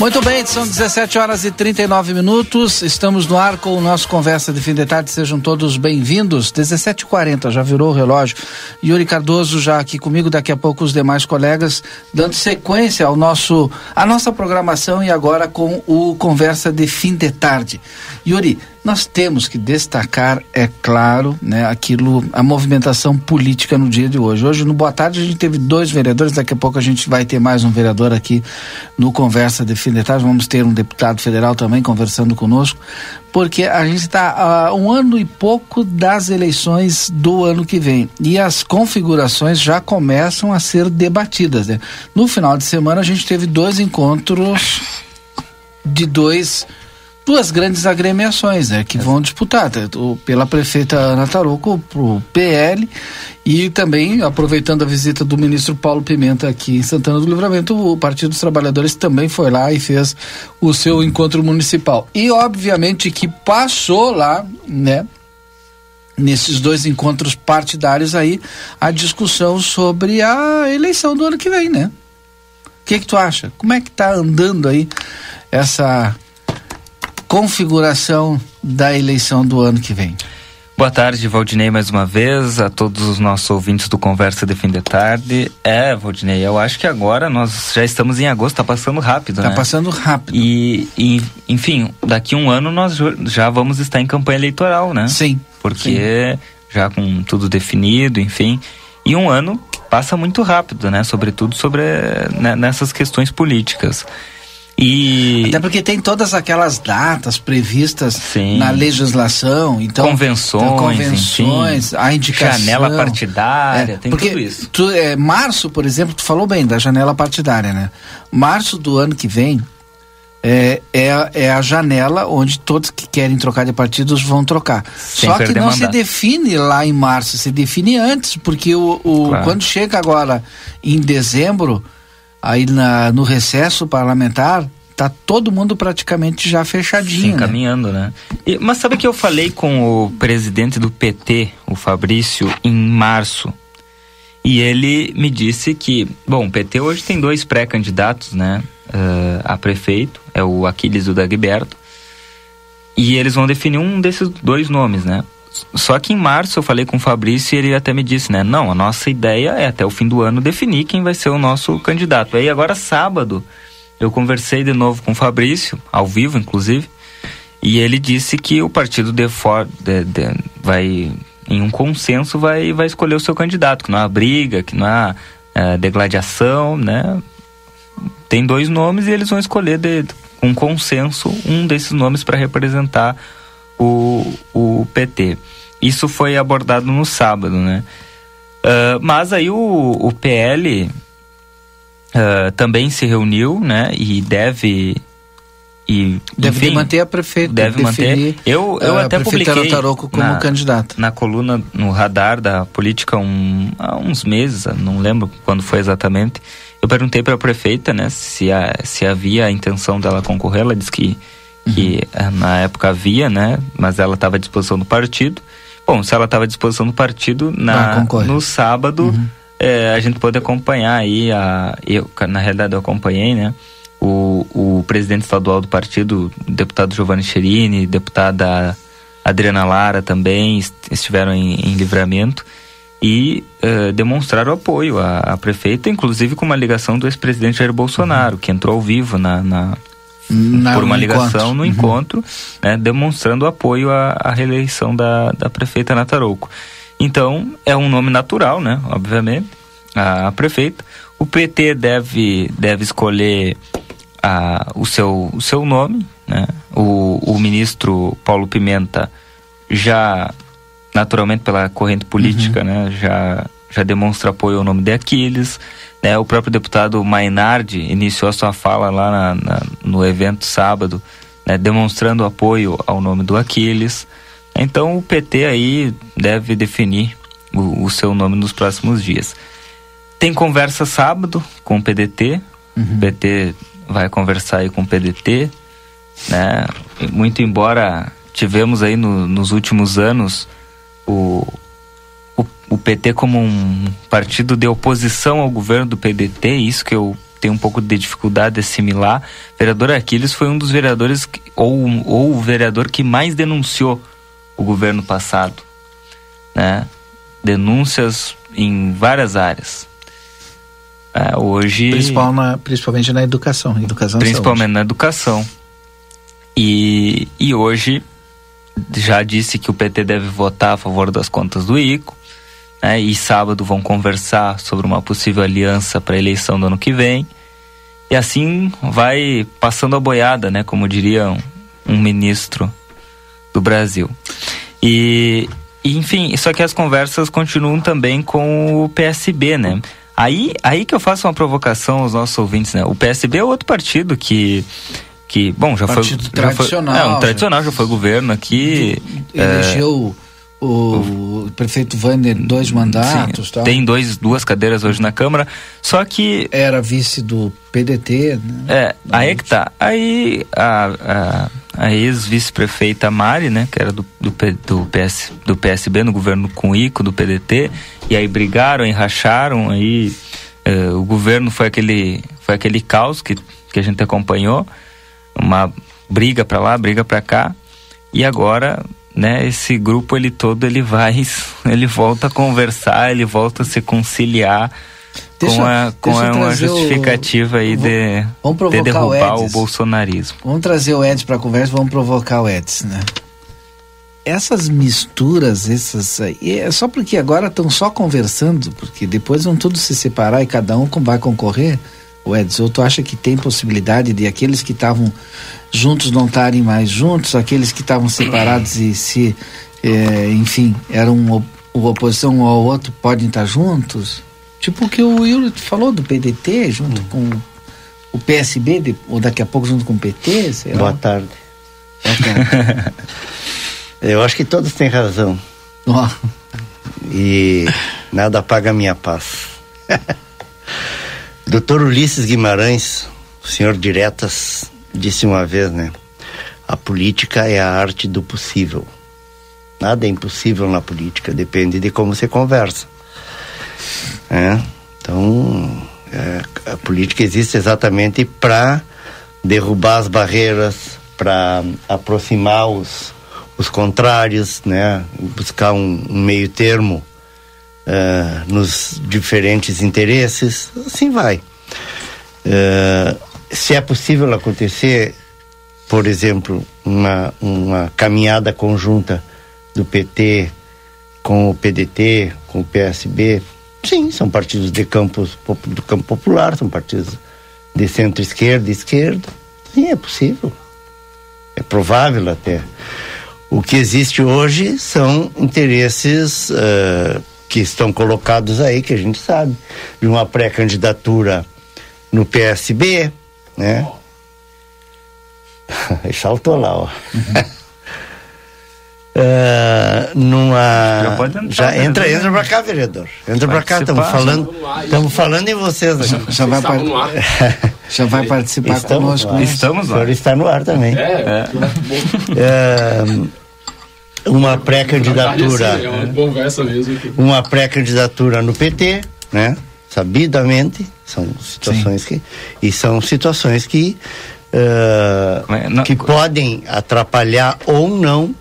Muito bem, são 17 horas e 39 minutos. Estamos no ar com o nosso Conversa de Fim de Tarde. Sejam todos bem-vindos. 17h40, já virou o relógio. Yuri Cardoso já aqui comigo, daqui a pouco os demais colegas, dando sequência ao nosso, à nossa programação e agora com o Conversa de Fim de Tarde. Yuri, nós temos que destacar, é claro, né, aquilo, a movimentação política no dia de hoje. Hoje, no Boa Tarde, a gente teve dois vereadores, daqui a pouco a gente vai ter mais um vereador aqui no Conversa de Fim de Tarde. Vamos ter um deputado federal também conversando conosco, porque a gente está a um ano e pouco das eleições do ano que vem. E as configurações já começam a ser debatidas. Né? No final de semana, a gente teve dois encontros de dois duas grandes agremiações né, que vão disputar, tá, pela prefeita Ana Tarouco, pro PL e também, aproveitando a visita do ministro Paulo Pimenta aqui em Santana do Livramento, o Partido dos Trabalhadores também foi lá e fez o seu encontro municipal. E obviamente que passou lá, né, nesses dois encontros partidários aí, a discussão sobre a eleição do ano que vem, né? O que que tu acha? Como é que tá andando aí essa configuração da eleição do ano que vem. Boa tarde, Valdinei, mais uma vez, a todos os nossos ouvintes do Conversa de Fim de Tarde. É, Valdinei, eu acho que agora nós já estamos em agosto, tá passando rápido, tá né? Passando rápido. E, e, enfim, daqui um ano nós já vamos estar em campanha eleitoral, né? Sim. Porque sim. já com tudo definido, enfim. E um ano passa muito rápido, né? Sobretudo sobre né, nessas questões políticas. E... Até porque tem todas aquelas datas previstas Sim. na legislação, então convenções, então, convenções, enfim, a indicação, janela partidária, é, tem porque tudo isso. Tu, é, março, por exemplo, tu falou bem da janela partidária, né? Março do ano que vem é, é, é a janela onde todos que querem trocar de partidos vão trocar. Sem Só que não mandato. se define lá em março, se define antes, porque o, o claro. quando chega agora em dezembro aí na, no recesso parlamentar, tá todo mundo praticamente já fechadinho. Sim, né? caminhando, né? E, mas sabe que eu falei com o presidente do PT, o Fabrício, em março. E ele me disse que, bom, o PT hoje tem dois pré-candidatos, né? Uh, a prefeito, é o Aquiles e o Dagberto. E eles vão definir um desses dois nomes, né? Só que em março eu falei com o Fabrício e ele até me disse, né? Não, a nossa ideia é até o fim do ano definir quem vai ser o nosso candidato. Aí agora sábado eu conversei de novo com o Fabrício, ao vivo inclusive, e ele disse que o partido de, for, de, de, vai em um consenso vai vai escolher o seu candidato, que não há briga, que não há é, degladiação, né? Tem dois nomes e eles vão escolher de, com consenso um desses nomes para representar o, o PT. Isso foi abordado no sábado, né? Uh, mas aí o, o PL uh, ah, também se reuniu, né? E deve e deve enfim, manter a prefeita deve manter eu eu até publiquei Taroco como na, candidato na coluna no radar da política um, há uns meses não lembro quando foi exatamente eu perguntei para a prefeita né se a, se havia a intenção dela concorrer ela disse que que uhum. na época havia, né? Mas ela estava à disposição do partido. Bom, se ela estava à disposição do partido, na, no sábado uhum. é, a gente pode acompanhar aí, a, eu, na realidade eu acompanhei, né? O, o presidente estadual do partido, o deputado Giovanni Cherini, deputada Adriana Lara também estiveram em, em livramento e uh, demonstraram apoio à, à, prefeita, inclusive com uma ligação do ex-presidente Jair Bolsonaro, uhum. que entrou ao vivo na, na, na, por uma ligação encontro. no uhum. encontro, né, demonstrando apoio à, à, reeleição da, da prefeita Natarouco. Então, é um nome natural, né, obviamente, a, a prefeita. O PT deve, deve escolher a, o, seu, o seu nome, né? O, o ministro Paulo Pimenta já, naturalmente pela corrente política, uhum. né? Já, já demonstra apoio ao nome de Aquiles. Né? O próprio deputado Mainardi iniciou a sua fala lá na, na, no evento sábado, né? demonstrando apoio ao nome do Aquiles. Então o PT aí deve definir o, o seu nome nos próximos dias. Tem conversa sábado com o PDT. Uhum. O PT vai conversar aí com o PDT, né? Muito embora tivemos aí no, nos últimos anos o, o, PT como um partido de oposição ao governo do PDT, isso que eu tenho um pouco de dificuldade de assimilar. O vereador Aquiles foi um dos vereadores, que, ou, ou o vereador que mais denunciou o governo passado, né? Denúncias em várias áreas. É, hoje. Principal na, principalmente na educação. educação principalmente na educação. E, e hoje já disse que o PT deve votar a favor das contas do ICO. Né, e sábado vão conversar sobre uma possível aliança para a eleição do ano que vem. E assim vai passando a boiada, né? Como diria um, um ministro do Brasil. E, enfim, só que as conversas continuam também com o PSB, né? Aí, aí que eu faço uma provocação aos nossos ouvintes, né? O PSB é outro partido que que bom já partido foi tradicional, já foi, é um tradicional já foi governo aqui elegeu é, o, prefeito Vander dois mandatos sim, tal. tem dois duas cadeiras hoje na câmara só que era vice do PDT né? é aí é que tá aí a, a, a ex vice prefeita Mari né que era do do, do, PS, do PSB no governo com Ico do PDT e aí brigaram e racharam aí eh, o governo foi aquele foi aquele caos que que a gente acompanhou uma briga para lá, briga para cá. E agora, né, esse grupo ele todo ele vai, ele volta a conversar, ele volta a se conciliar deixa, com, a, com a uma justificativa o, aí de, de derrubar o, o, bolsonarismo. Vamos trazer o Edson para conversa, vamos provocar o Edson, né? Essas misturas, essas é só porque agora estão só conversando, porque depois vão todos se separar e cada um vai concorrer o Edson, tu acha que tem possibilidade de aqueles que estavam juntos não estarem mais juntos, aqueles que estavam separados e se, é, enfim, eram uma oposição um ao outro, podem estar juntos? Tipo o que o Yuri falou do PDT, junto hum. com o PSB, de, ou daqui a pouco junto com o PT? Boa tarde. Boa tarde. Eu acho que todos têm razão. Oh. E nada paga a minha paz. Doutor Ulisses Guimarães, o senhor Diretas, disse uma vez, né? A política é a arte do possível. Nada é impossível na política, depende de como você conversa. É? Então, é, a política existe exatamente para derrubar as barreiras, para aproximar os, os contrários, né? buscar um, um meio termo uh, nos diferentes interesses, assim vai. Uh, se é possível acontecer, por exemplo, uma, uma caminhada conjunta do PT com o PDT, com o PSB, sim, são partidos de campos do campo popular, são partidos de centro-esquerda esquerda. Sim, é possível. É provável até. O que existe hoje são interesses uh, que estão colocados aí, que a gente sabe, de uma pré-candidatura no PSB, né? Oh. Saltou lá, ó. Uhum. Uh, numa já, pode entrar, já entra né? entra para cá vereador entra para cá estamos falando estamos falando em vocês já, já vai par... já vai participar estamos conosco estamos lá. o senhor está no ar também é, é. Uh, uma pré-candidatura. É uma conversa mesmo. Uma pré-candidatura no PT, né? Sabidamente, são situações Sim. que. E são situações que. Uh, que podem atrapalhar ou não,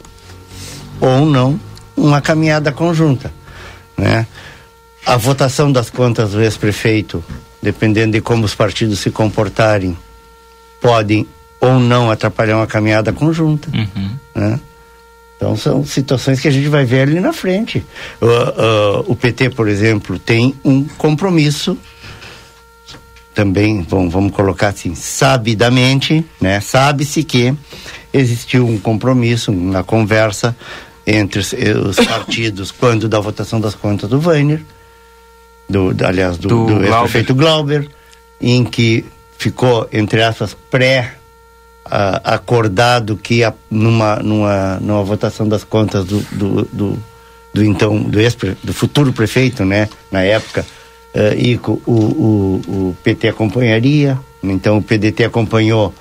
ou não, uma caminhada conjunta, né? A votação das contas do ex-prefeito, dependendo de como os partidos se comportarem, podem ou não atrapalhar uma caminhada conjunta, uhum. né? Então são situações que a gente vai ver ali na frente. Uh, uh, o PT, por exemplo, tem um compromisso também, vamos, vamos colocar assim, sabidamente, né? Sabe-se que existiu um compromisso, uma conversa entre os, os partidos quando da votação das contas do Weiner, do, aliás, do, do, do ex-prefeito Glauber, em que ficou, entre aspas, pré acordado que a, numa, numa, numa votação das contas do, do, do, do então do, ex, do futuro prefeito, né, na época, uh, Ico, o, o, o PT acompanharia, então o PDT acompanhou,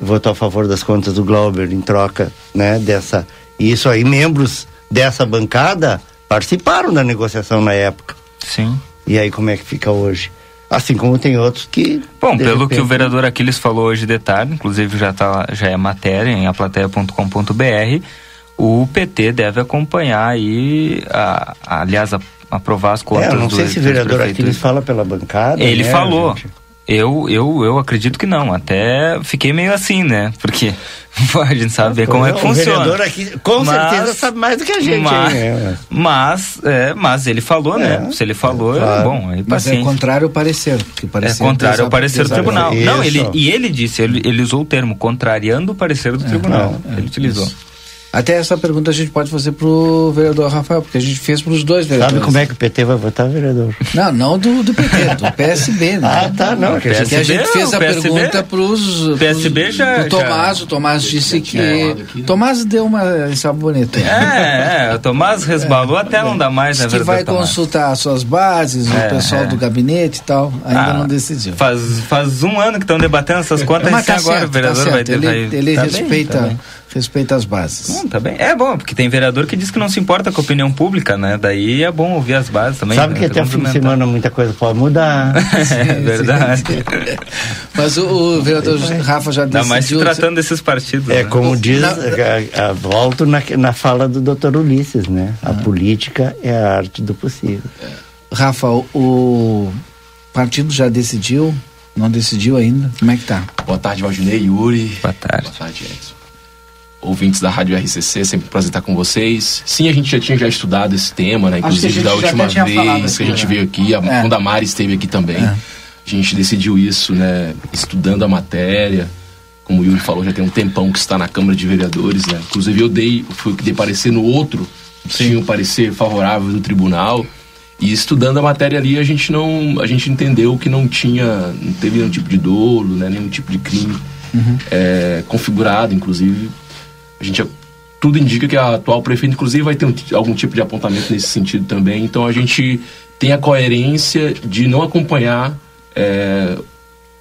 votou a favor das contas do Glauber em troca, né, dessa, e isso aí, membros dessa bancada participaram da negociação na época. Sim. E aí como é que fica hoje? Assim como tem outros que. Bom, pelo repente... que o vereador Aquiles falou hoje de tarde, inclusive já, tá, já é matéria em aplateia.com.br, o PT deve acompanhar aí, a, a, aliás, a, aprovar as contas. É, eu não sei se o vereador Aquiles fala pela bancada. Ele né, falou. Gente? Eu, eu, eu acredito que não. Até fiquei meio assim, né? Porque a gente sabe ver como é que funciona. O vereador aqui, com mas, certeza, sabe mais do que a gente. Mas, né? mas, é, mas ele falou, né? é, né? Se ele falou, é, claro. é bom. Aí, mas é contrário ao parecer. Porque parecer é contrário ao parecer do tribunal. Não, ele, e ele disse, ele, ele usou o termo contrariando o parecer do é, tribunal. ele utilizou. Isso. Até essa pergunta a gente pode fazer pro vereador Rafael, porque a gente fez para os dois vereadores. Sabe como é que o PT vai votar, vereador? Não, não do, do PT, do PSB, né? Ah, tá, não. Que, PSB, a gente fez a PSB, pergunta para os. PSB já. O Tomás, já, o Tomás disse que. Aqui, Tomás deu uma saboneta. É, é, o Tomás resbalou é, até não dá mais, né, Que vai Tomás. consultar as suas bases, é, o pessoal é. do gabinete e tal. Ainda ah, não decidiu. Faz, faz um ano que estão debatendo essas contas Mas tá agora certo, o vereador tá vai ter. Ele, ele tá respeita. Bem, tá respeita as bases. Hum, tá bem. É bom, porque tem vereador que diz que não se importa com a opinião pública, né? Daí é bom ouvir as bases também. Sabe né? que até fim de semana muita coisa pode mudar. é verdade. Mas o, o vereador Rafa já decidiu... Ainda mais se tratando desses partidos. É né? como diz, na... a, a, volto na, na fala do doutor Ulisses, né? A ah. política é a arte do possível. Rafa, o partido já decidiu não decidiu ainda? Como é que tá? Boa tarde, Valdinei, Yuri. Boa tarde. Boa tarde, Edson ouvintes da Rádio RCC, sempre um prazer estar com vocês. Sim, a gente já tinha já estudado esse tema, né? Inclusive da última vez que a gente né? veio aqui, a, é. quando a Mari esteve aqui também. É. A gente decidiu isso, né? Estudando a matéria. Como o Yuri falou, já tem um tempão que está na Câmara de Vereadores, né? Inclusive eu dei, foi o que dei parecer no outro, tinha um parecer favorável do tribunal. E estudando a matéria ali, a gente não, a gente entendeu que não tinha, não teve nenhum tipo de dolo, né? Nenhum tipo de crime uhum. é, configurado, inclusive a gente tudo indica que a atual prefeita, inclusive, vai ter um, algum tipo de apontamento nesse sentido também. Então a gente tem a coerência de não acompanhar é,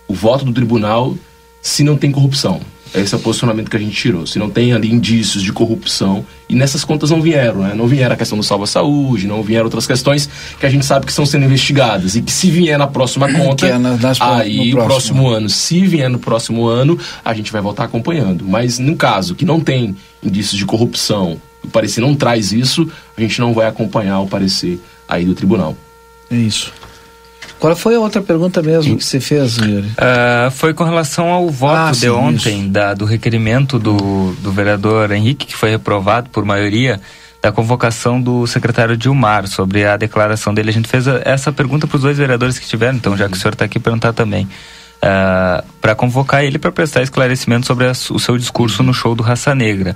o voto do tribunal se não tem corrupção. Esse é o posicionamento que a gente tirou. Se não tem ali indícios de corrupção, e nessas contas não vieram, né? Não vieram a questão do salva-saúde, não vieram outras questões que a gente sabe que estão sendo investigadas. E que se vier na próxima conta, é nas, aí no próximo. próximo ano, se vier no próximo ano, a gente vai voltar acompanhando. Mas no caso que não tem indícios de corrupção, o parecer não traz isso, a gente não vai acompanhar o parecer aí do tribunal. É isso. Qual foi a outra pergunta mesmo que você fez, Yuri? Uh, foi com relação ao voto ah, de sim, ontem, da, do requerimento do, do vereador Henrique, que foi reprovado por maioria, da convocação do secretário Dilmar sobre a declaração dele. A gente fez a, essa pergunta para os dois vereadores que tiveram, então já que o senhor está aqui perguntar também. Uh, ah, para convocar ele para prestar esclarecimento sobre a, o seu discurso no show do Raça Negra.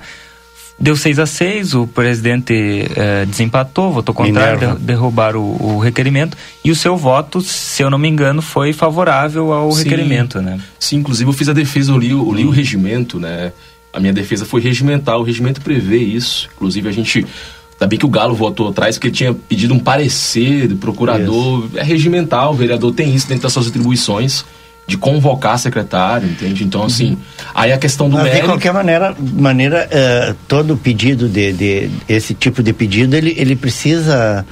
Deu 6 a 6 o presidente eh, desempatou, votou contrário, de, derrubar o, o, requerimento e o seu voto, se eu não me engano, foi favorável ao Sim. requerimento, né? Sim, inclusive eu fiz a defesa, eu li, eu li o regimento, né? A minha defesa foi regimental, o regimento prevê isso. Inclusive a gente Ainda bem que o Galo votou atrás, porque ele tinha pedido um parecer do procurador. Isso. É regimental, o vereador tem isso dentro das suas atribuições de convocar secretário, entende? Então, assim, uhum. aí a questão do Mas, mérito... De qualquer maneira, maneira uh, todo pedido de, de, esse tipo de pedido, ele, ele precisa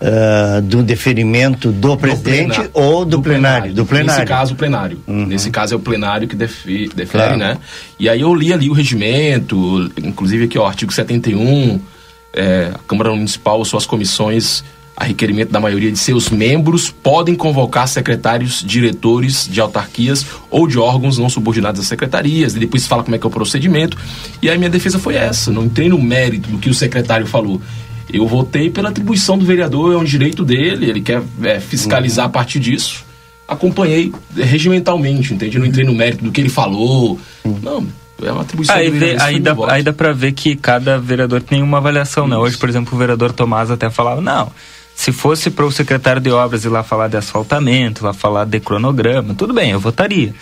uh, do deferimento do, do presidente plenário, ou do, do plenário, plenário, Do plenário. Nesse caso, o plenário. Uhum. Nesse caso é o plenário que defi, defere, claro. né? E aí eu li ali o regimento, inclusive aqui, ó, artigo 71, é, a Câmara Municipal, suas comissões a requerimento da maioria de seus membros, podem convocar secretários, diretores de autarquias ou de órgãos não subordinados às secretarias. E depois fala como é que é o procedimento. E a minha defesa foi essa. Não entrei no mérito do que o secretário falou. Eu votei pela atribuição do vereador, é um direito dele, ele quer é, fiscalizar a partir disso. acompanhei regimentalmente, entende? Não entrei no mérito do que ele falou. Não, é uma atribuição aí, vê, aí, dá, aí dá pra ver que cada vereador tem uma avaliação, Isso. né? Hoje, por exemplo, o vereador Tomás até falava, não, se fosse para o secretário de obras ir lá falar de asfaltamento, lá falar de cronograma, tudo bem, eu votaria.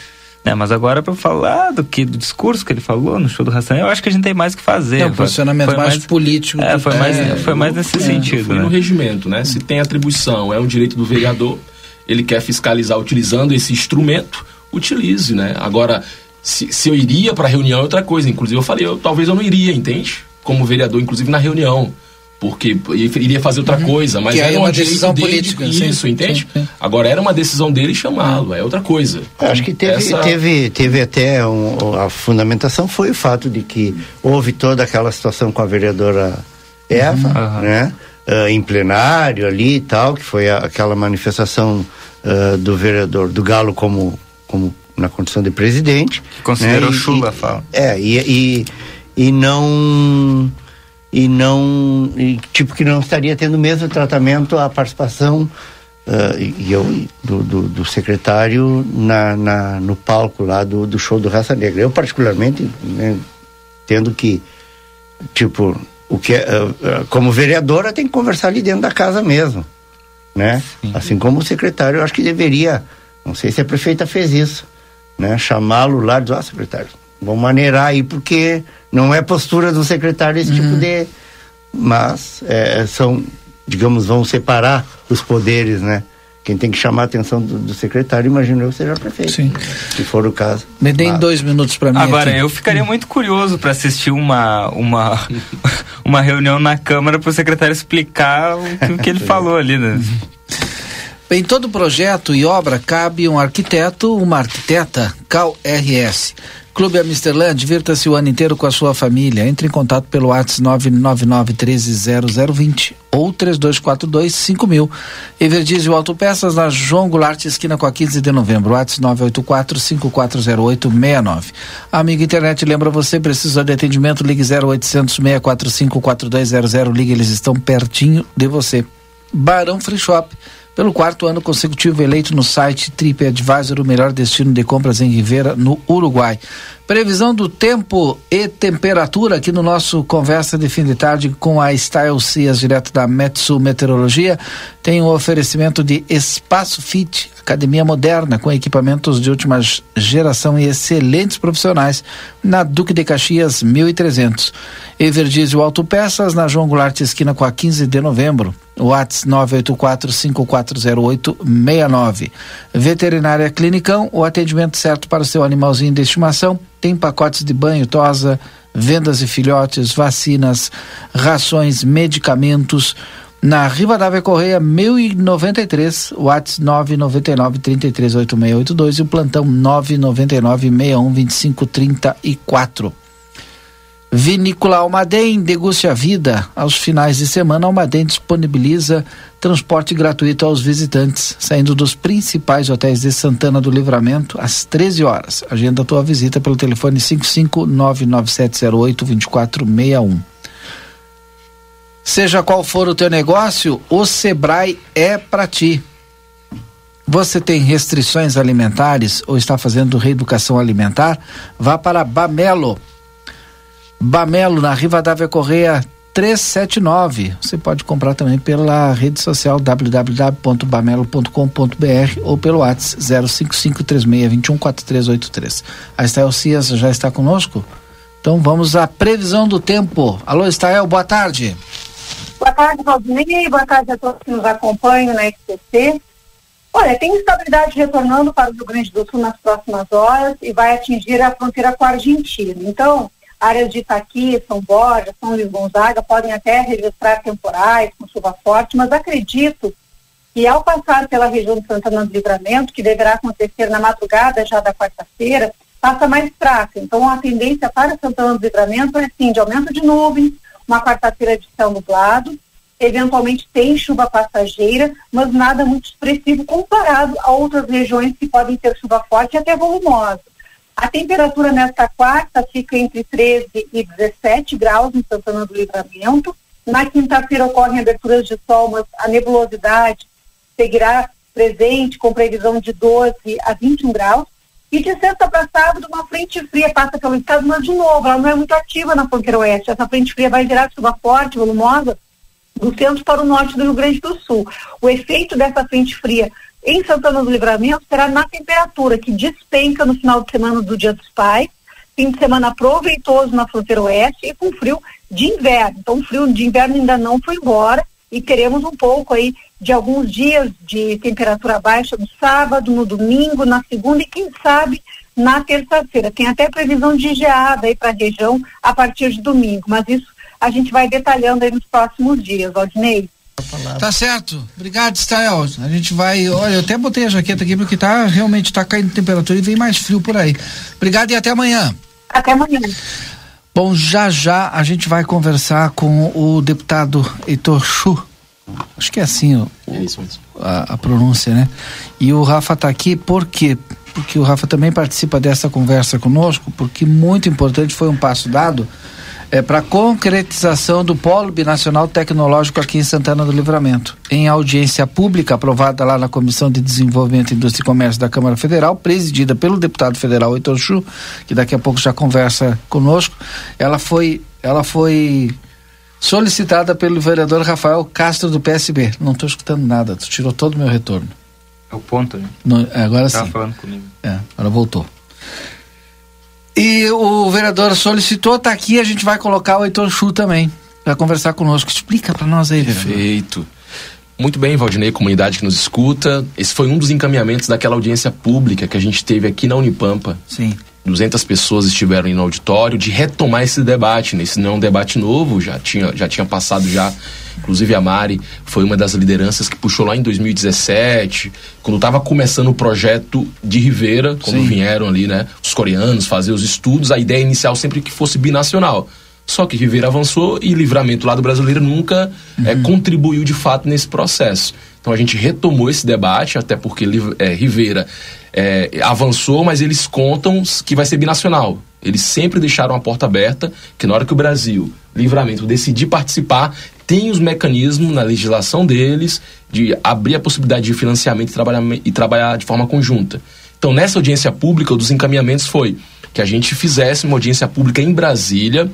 Né, mas agora para falar do que do discurso que ele falou no show do Ração, eu acho que a gente tem mais que fazer. É um posicionamento mais, mais, político. É, foi, mais, é, foi mais nesse é, sentido. Foi né? no regimento, né? Se tem atribuição, é um direito do vereador, ele quer fiscalizar utilizando esse instrumento, utilize, né? Agora, se, se eu iria para a reunião é outra coisa. Inclusive, eu falei, eu, talvez eu não iria, entende? Como vereador, inclusive na reunião. Porque iria fazer outra uhum. coisa, mas que era uma decisão política. De, isso, entende? Sim, sim. Agora era uma decisão dele chamá-lo, é outra coisa. Eu acho que teve, Essa... teve, teve até um, a fundamentação foi o fato de que houve toda aquela situação com a vereadora Eva, uhum. né? Uh, em plenário ali e tal, que foi a, aquela manifestação uh, do vereador do Galo como, como na condição de presidente. Que considerou né? chula, e, fala. É, e, e, e não. E não. E, tipo, que não estaria tendo o mesmo tratamento a participação. Uh, e eu do, do, do, secretário na, na, no palco lá do, do show do Raça Negra. Eu particularmente né, tendo que tipo o que uh, uh, como vereadora tem que conversar ali dentro da casa mesmo, né? Sim. Assim como o secretário, eu acho que deveria, não sei se a prefeita fez isso, né? Chamá-lo lá e dizer, ah, secretário, vamos maneirar aí, porque não é postura do secretário esse tipo uhum. tipo de. Mas é, são, digamos, vão separar os poderes, né? Quem tem que chamar a atenção do, do secretário, imagino eu, que seja prefeito. Sim. Se for o caso. Me deem dois minutos para mim. Agora, aqui. eu ficaria muito curioso para assistir uma, uma, uma reunião na Câmara para o secretário explicar o que, o que ele falou ali, né? Em todo projeto e obra cabe um arquiteto, uma arquiteta, Cal RS. Clube Amsterland, divirta-se o ano inteiro com a sua família. Entre em contato pelo WhatsApp 999130020 ou 32425000. Everdizio Autopeças na João Goulart, esquina com a 15 de novembro. WhatsApp 984-5408-69. Amigo internet, lembra você, precisa de atendimento, ligue 0800 645 4200. Ligue, eles estão pertinho de você. Barão Free Shop pelo quarto ano consecutivo eleito no site TripAdvisor o melhor destino de compras em Rivera, no Uruguai. Previsão do tempo e temperatura aqui no nosso Conversa de Fim de Tarde com a Style Cias, direto da Metsu Meteorologia. Tem o um oferecimento de Espaço Fit, academia moderna com equipamentos de última geração e excelentes profissionais na Duque de Caxias 1300. Everdiesel Autopeças na João Goulart esquina com a 15 de novembro. WhatsApp 984-5408-69. Veterinária Clinicão, o atendimento certo para o seu animalzinho de estimação. Tem pacotes de banho, tosa, vendas e filhotes, vacinas, rações, medicamentos. Na Rivadavia Correia 1093, WhatsApp 999 338682 e o plantão 999 61 25 34. Vinícola Almaden, deguste a vida. Aos finais de semana, Almaden disponibiliza transporte gratuito aos visitantes, saindo dos principais hotéis de Santana do Livramento às 13 horas. Agenda a tua visita pelo telefone 55997082461. Seja qual for o teu negócio, o Sebrae é para ti. Você tem restrições alimentares ou está fazendo reeducação alimentar? Vá para Bamelo Bamelo, na Rivadavia Correia 379. Você pode comprar também pela rede social www.bamelo.com.br ou pelo WhatsApp 05536214383. A Estael Cias já está conosco? Então vamos à previsão do tempo. Alô, Estael, boa tarde. Boa tarde, Valdinei. Boa tarde a todos que nos acompanham na SPC. Olha, tem estabilidade retornando para o Rio Grande do Sul nas próximas horas e vai atingir a fronteira com a Argentina. Então, áreas de Itaqui, São Borja, São Luís Gonzaga podem até registrar temporais com chuva forte, mas acredito que ao passar pela região de Santana do Livramento, que deverá acontecer na madrugada já da quarta-feira, passa mais fraca. Então a tendência para Santana do Livramento é sim de aumento de nuvens, uma quarta-feira de céu nublado, eventualmente tem chuva passageira, mas nada muito expressivo comparado a outras regiões que podem ter chuva forte e até volumosa. A temperatura nesta quarta fica entre 13 e 17 graus em Santana do Livramento. Na quinta-feira ocorrem aberturas de sol, mas a nebulosidade seguirá presente, com previsão de 12 a 21 graus. E de sexta para sábado, uma frente fria passa pelo estado, mas de novo, ela não é muito ativa na fronteira oeste. Essa frente fria vai virar chuva forte, volumosa, do centro para o norte do Rio Grande do Sul. O efeito dessa frente fria em Santana do Livramento será na temperatura, que despenca no final de semana do Dia dos Pais, fim de semana proveitoso na fronteira oeste e com frio de inverno. Então, o frio de inverno ainda não foi embora e teremos um pouco aí de alguns dias de temperatura baixa no sábado, no domingo, na segunda e quem sabe na terça-feira. Tem até previsão de geada aí para a região a partir de domingo, mas isso a gente vai detalhando aí nos próximos dias, Aldinei. Tá certo. Obrigado, Stael. A gente vai. Olha, eu até botei a jaqueta aqui porque tá realmente tá caindo temperatura e vem mais frio por aí. Obrigado e até amanhã. Até amanhã. Bom, já já a gente vai conversar com o deputado Heitor Chu. Acho que é assim o, é isso mesmo. A, a, pronúncia, né? E o Rafa está aqui por quê? Porque o Rafa também participa dessa conversa conosco, porque muito importante foi um passo dado é, para a concretização do Polo Binacional Tecnológico aqui em Santana do Livramento. Em audiência pública aprovada lá na Comissão de Desenvolvimento, Indústria e Comércio da Câmara Federal, presidida pelo deputado federal Heitor Chu, que daqui a pouco já conversa conosco, ela foi, ela foi solicitada pelo vereador Rafael Castro do PSB. Não estou escutando nada, tu tirou todo o meu retorno. É o ponto, né? No, agora sim. Estava falando comigo. É, agora voltou. E o vereador solicitou, tá aqui, a gente vai colocar o Heitor Chu também, para conversar conosco. Explica para nós aí, vereador. Perfeito. Muito bem, Valdinei, comunidade que nos escuta. Esse foi um dos encaminhamentos daquela audiência pública que a gente teve aqui na Unipampa. Sim. 200 pessoas estiveram no auditório de retomar esse debate. Né? Esse não é um debate novo, já tinha, já tinha passado já. Inclusive a Mari foi uma das lideranças que puxou lá em 2017, quando estava começando o projeto de Rivera, quando Sim. vieram ali, né, os coreanos fazer os estudos, a ideia inicial sempre que fosse binacional. Só que Rivera avançou e Livramento lá do brasileiro nunca uhum. é, contribuiu de fato nesse processo. Então a gente retomou esse debate, até porque é, Rivera é, avançou, mas eles contam que vai ser binacional. Eles sempre deixaram a porta aberta, que na hora que o Brasil, Livramento, decidir participar, tem os mecanismos na legislação deles de abrir a possibilidade de financiamento e trabalhar, e trabalhar de forma conjunta. Então, nessa audiência pública, um dos encaminhamentos foi que a gente fizesse uma audiência pública em Brasília,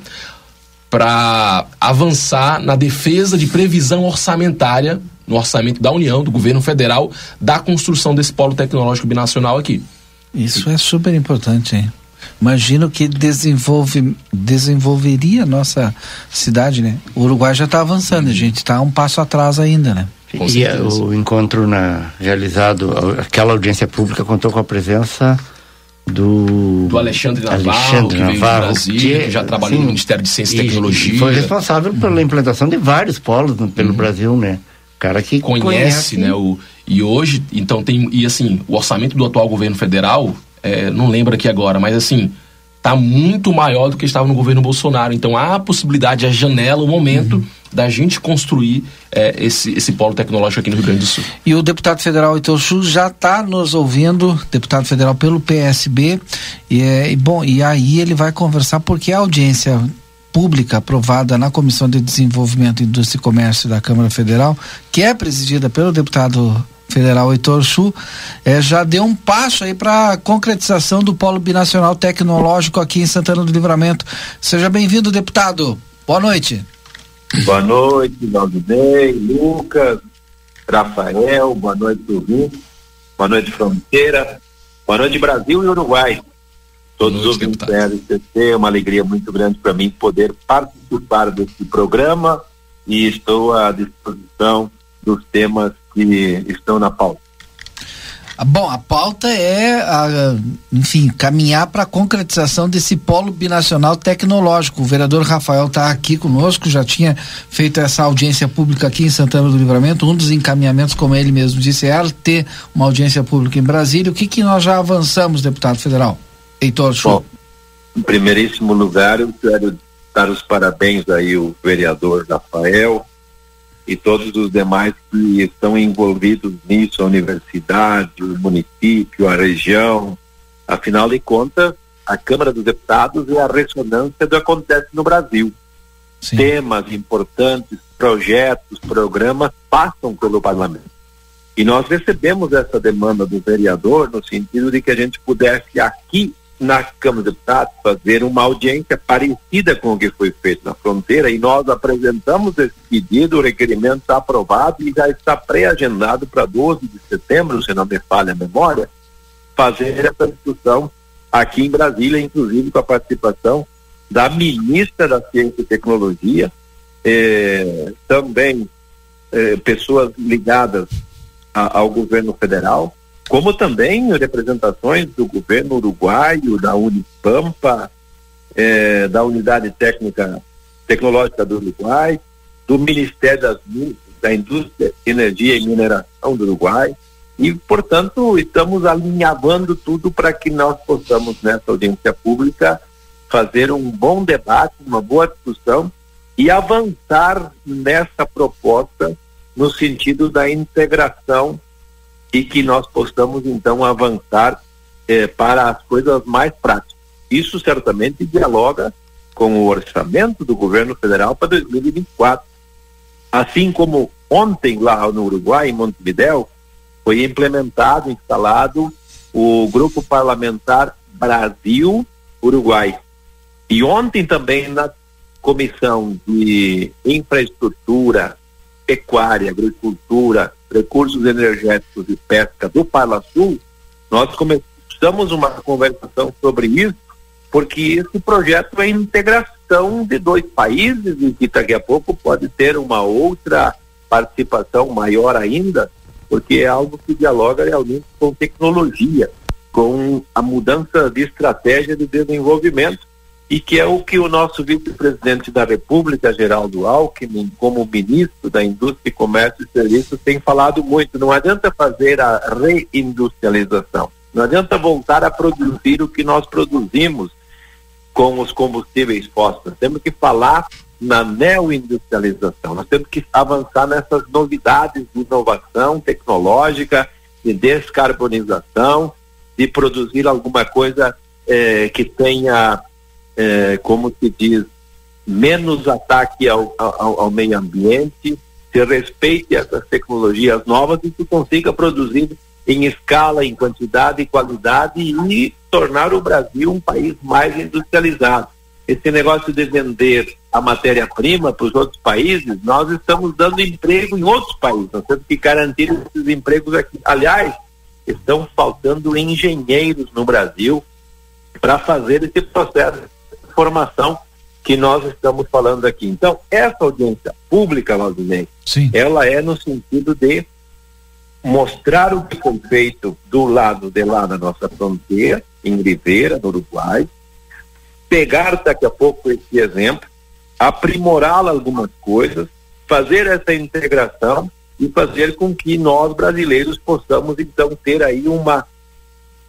para avançar na defesa de previsão orçamentária no orçamento da União, do governo federal, da construção desse polo tecnológico binacional aqui. Isso é super importante, hein? Imagino que desenvolve, desenvolveria a nossa cidade, né? O Uruguai já está avançando, a gente está um passo atrás ainda, né? e o encontro na, realizado, aquela audiência pública contou com a presença do, do Alexandre Navarro, Alexandre que Navarro, veio Brasília, que, que, já trabalhou sim, no Ministério de Ciência e, e Tecnologia. foi responsável pela implantação de vários polos no, pelo uhum. Brasil, né? Cara que conhece, conhece, né? O, e hoje, então tem. E assim, o orçamento do atual governo federal, é, não lembro aqui agora, mas assim, está muito maior do que estava no governo Bolsonaro. Então há a possibilidade, a janela, o momento uhum. da gente construir é, esse, esse polo tecnológico aqui no Rio Grande do Sul. E o deputado federal Itochu já está nos ouvindo, deputado federal pelo PSB, e, é, e, bom, e aí ele vai conversar porque a audiência pública aprovada na Comissão de Desenvolvimento, Indústria e Comércio da Câmara Federal, que é presidida pelo deputado federal Heitor Chu, é, já deu um passo aí para a concretização do Polo Binacional Tecnológico aqui em Santana do Livramento. Seja bem-vindo, deputado. Boa noite. Boa noite, Valdinei, Lucas, Rafael, boa noite, Silvinho, boa noite, Fronteira, boa noite, Brasil e Uruguai. Todos os ouvintes da RCC, é uma alegria muito grande para mim poder participar desse programa e estou à disposição dos temas que estão na pauta. Bom, a pauta é, a, enfim, caminhar para a concretização desse polo binacional tecnológico. O vereador Rafael está aqui conosco, já tinha feito essa audiência pública aqui em Santana do Livramento. Um dos encaminhamentos, como ele mesmo disse, é ter uma audiência pública em Brasília. O que, que nós já avançamos, deputado federal? Heitor Bom, em primeiríssimo lugar, eu quero dar os parabéns aí ao vereador Rafael, e todos os demais que estão envolvidos nisso, a universidade, o município, a região. Afinal de contas, a Câmara dos Deputados é a ressonância do que acontece no Brasil. Sim. Temas importantes, projetos, programas passam pelo parlamento. E nós recebemos essa demanda do vereador no sentido de que a gente pudesse aqui na Câmara de Deputados fazer uma audiência parecida com o que foi feito na fronteira e nós apresentamos esse pedido, o requerimento está aprovado e já está pré-agendado para 12 de setembro, se não me falha a memória, fazer essa discussão aqui em Brasília, inclusive com a participação da ministra da Ciência e Tecnologia, eh, também eh, pessoas ligadas a, ao governo federal, como também representações do governo uruguaio, da Unipampa, eh, da Unidade Técnica Tecnológica do Uruguai, do Ministério das, da Indústria, Energia e Mineração do Uruguai. E, portanto, estamos alinhavando tudo para que nós possamos, nessa audiência pública, fazer um bom debate, uma boa discussão e avançar nessa proposta no sentido da integração e que nós possamos então avançar eh, para as coisas mais práticas. Isso certamente dialoga com o orçamento do governo federal para 2024. Assim como ontem lá no Uruguai, em Montevideo, foi implementado, instalado o grupo parlamentar Brasil-Uruguai. E ontem também na comissão de infraestrutura, pecuária, agricultura, recursos energéticos e pesca do Parla Sul, nós começamos uma conversação sobre isso, porque esse projeto é integração de dois países e que daqui a pouco pode ter uma outra participação maior ainda, porque é algo que dialoga realmente com tecnologia, com a mudança de estratégia de desenvolvimento e que é o que o nosso vice-presidente da República, Geraldo Alckmin, como ministro da Indústria, Comércio e Serviços, tem falado muito. Não adianta fazer a reindustrialização, não adianta voltar a produzir o que nós produzimos com os combustíveis fósseis. Temos que falar na neoindustrialização. Nós temos que avançar nessas novidades de inovação tecnológica, de descarbonização, de produzir alguma coisa eh, que tenha é, como se diz, menos ataque ao, ao, ao, meio ambiente, se respeite essas tecnologias novas e se consiga produzir em escala, em quantidade e qualidade e tornar o Brasil um país mais industrializado. Esse negócio de vender a matéria-prima para os outros países, nós estamos dando emprego em outros países, nós temos que garantir esses empregos aqui. Aliás, estão faltando engenheiros no Brasil para fazer esse processo informação que nós estamos falando aqui. Então, essa audiência pública, Valdinei, ela é no sentido de mostrar o que foi feito do lado de lá da nossa fronteira, em Ribeira, no Uruguai, pegar daqui a pouco esse exemplo, aprimorá-lo algumas coisas, fazer essa integração e fazer com que nós brasileiros possamos então ter aí uma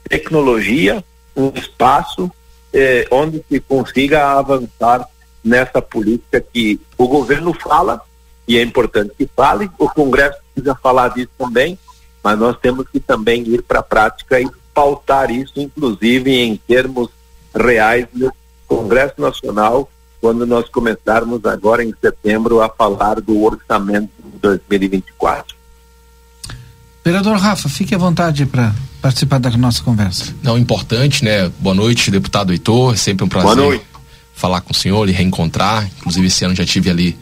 tecnologia, um espaço eh, onde se consiga avançar nessa política que o governo fala, e é importante que fale, o Congresso precisa falar disso também, mas nós temos que também ir para a prática e pautar isso, inclusive em termos reais no Congresso Nacional, quando nós começarmos agora em setembro a falar do orçamento de 2024. Vereador Rafa, fique à vontade para participar da nossa conversa. Não, importante, né? Boa noite, deputado Heitor. É sempre um prazer falar com o senhor e reencontrar. Inclusive, esse ano já tive ali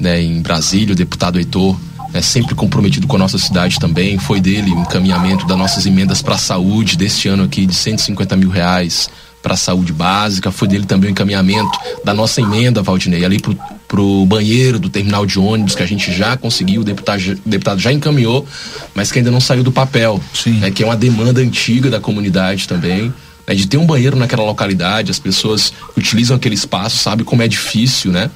né, em Brasília, o deputado Heitor. É sempre comprometido com a nossa cidade também. Foi dele o encaminhamento das nossas emendas para a saúde deste ano aqui de 150 mil reais para a saúde básica. Foi dele também o encaminhamento da nossa emenda, Valdinei, ali pro, pro banheiro do terminal de ônibus, que a gente já conseguiu, o deputado, o deputado já encaminhou, mas que ainda não saiu do papel. Sim. Né, que é uma demanda antiga da comunidade também. Né, de ter um banheiro naquela localidade, as pessoas que utilizam aquele espaço sabem como é difícil, né?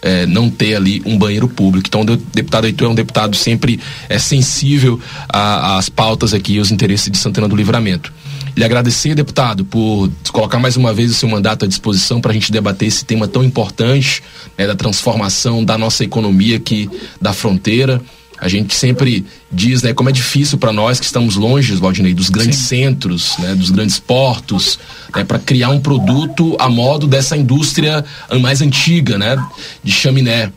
É, não ter ali um banheiro público. Então, o deputado Heitor é um deputado sempre é sensível às pautas aqui, aos interesses de Santana do Livramento. Lhe agradecer, deputado, por colocar mais uma vez o seu mandato à disposição para a gente debater esse tema tão importante né, da transformação da nossa economia aqui da fronteira. A gente sempre diz, né, como é difícil para nós que estamos longe, Valdinei, dos grandes Sim. centros, né, dos grandes portos, né, para criar um produto a modo dessa indústria mais antiga, né, de chaminé.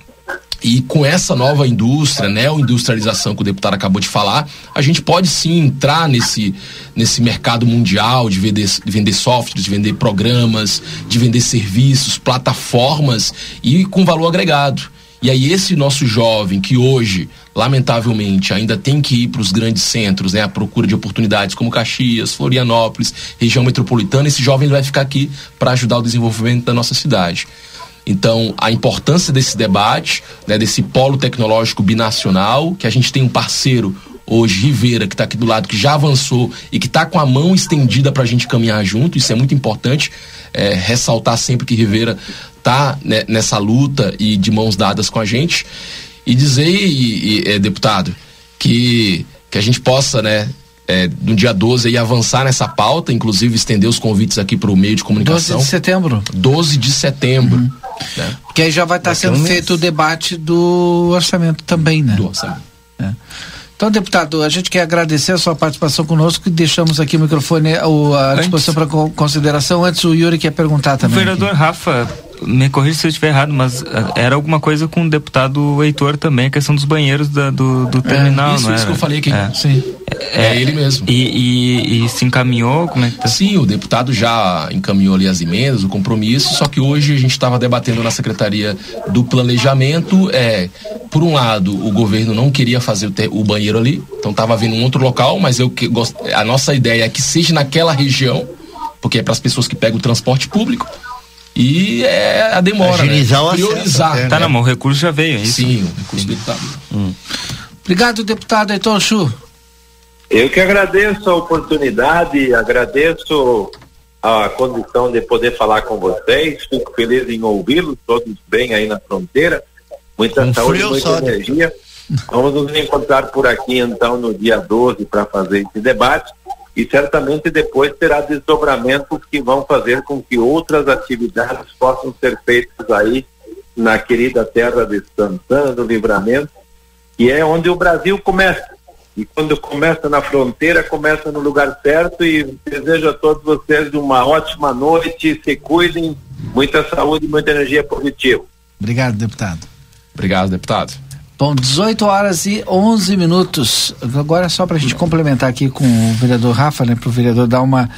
E com essa nova indústria, neo-industrialização que o deputado acabou de falar, a gente pode sim entrar nesse, nesse mercado mundial de vender, de vender softwares, de vender programas, de vender serviços, plataformas e com valor agregado. E aí esse nosso jovem que hoje, lamentavelmente, ainda tem que ir para os grandes centros, né, à procura de oportunidades como Caxias, Florianópolis, região metropolitana, esse jovem vai ficar aqui para ajudar o desenvolvimento da nossa cidade. Então, a importância desse debate, né, desse polo tecnológico binacional, que a gente tem um parceiro hoje, Rivera, que está aqui do lado, que já avançou e que está com a mão estendida para a gente caminhar junto, isso é muito importante, é, ressaltar sempre que Rivera está né, nessa luta e de mãos dadas com a gente. E dizer, e, e, é, deputado, que, que a gente possa, né, é, no dia 12 aí avançar nessa pauta, inclusive estender os convites aqui para o meio de comunicação. 12 de setembro. 12 de setembro. Uhum. Né? Porque aí já vai estar tá sendo um feito o debate do orçamento também, né? Do orçamento. É. Então, deputado, a gente quer agradecer a sua participação conosco e deixamos aqui o microfone à disposição para consideração. Antes, o Yuri quer perguntar também. O vereador aqui. Rafa me corrija se eu estiver errado, mas ah, era alguma coisa com o deputado Heitor também, a questão dos banheiros da, do, do terminal, é, isso, não é? Isso que eu falei aqui. É. Sim. É, é, ele mesmo. E, e, e, se encaminhou? Como é que tá? Sim, o deputado já encaminhou ali as emendas, o compromisso, só que hoje a gente estava debatendo na Secretaria do Planejamento. É, por um lado, o governo não queria fazer o, o banheiro ali, então estava vindo um outro local, mas eu que a nossa ideia é que seja naquela região, porque é para as pessoas que pegam o transporte público. E é a demora, Agilizar né? Priorizar. Até, tá na mão, o recurso já veio, é isso? Sim, o recurso do deputado. Hum. Obrigado, deputado Heitor Chu. Eu que agradeço a oportunidade, agradeço a condição de poder falar com vocês, fico feliz em ouvi-los, todos bem aí na fronteira, muita um saúde, muita energia. Vamos nos encontrar por aqui então no dia 12 para fazer esse debate e certamente depois terá desdobramentos que vão fazer com que outras atividades possam ser feitas aí na querida terra de Santana do Livramento, que é onde o Brasil começa. E quando começa na fronteira, começa no lugar certo e desejo a todos vocês uma ótima noite, se cuidem, muita saúde e muita energia positiva. Obrigado, deputado. Obrigado, deputado. Bom, 18 horas e 11 minutos. Agora, só para a gente complementar aqui com o vereador Rafa, né, para o vereador dar uma.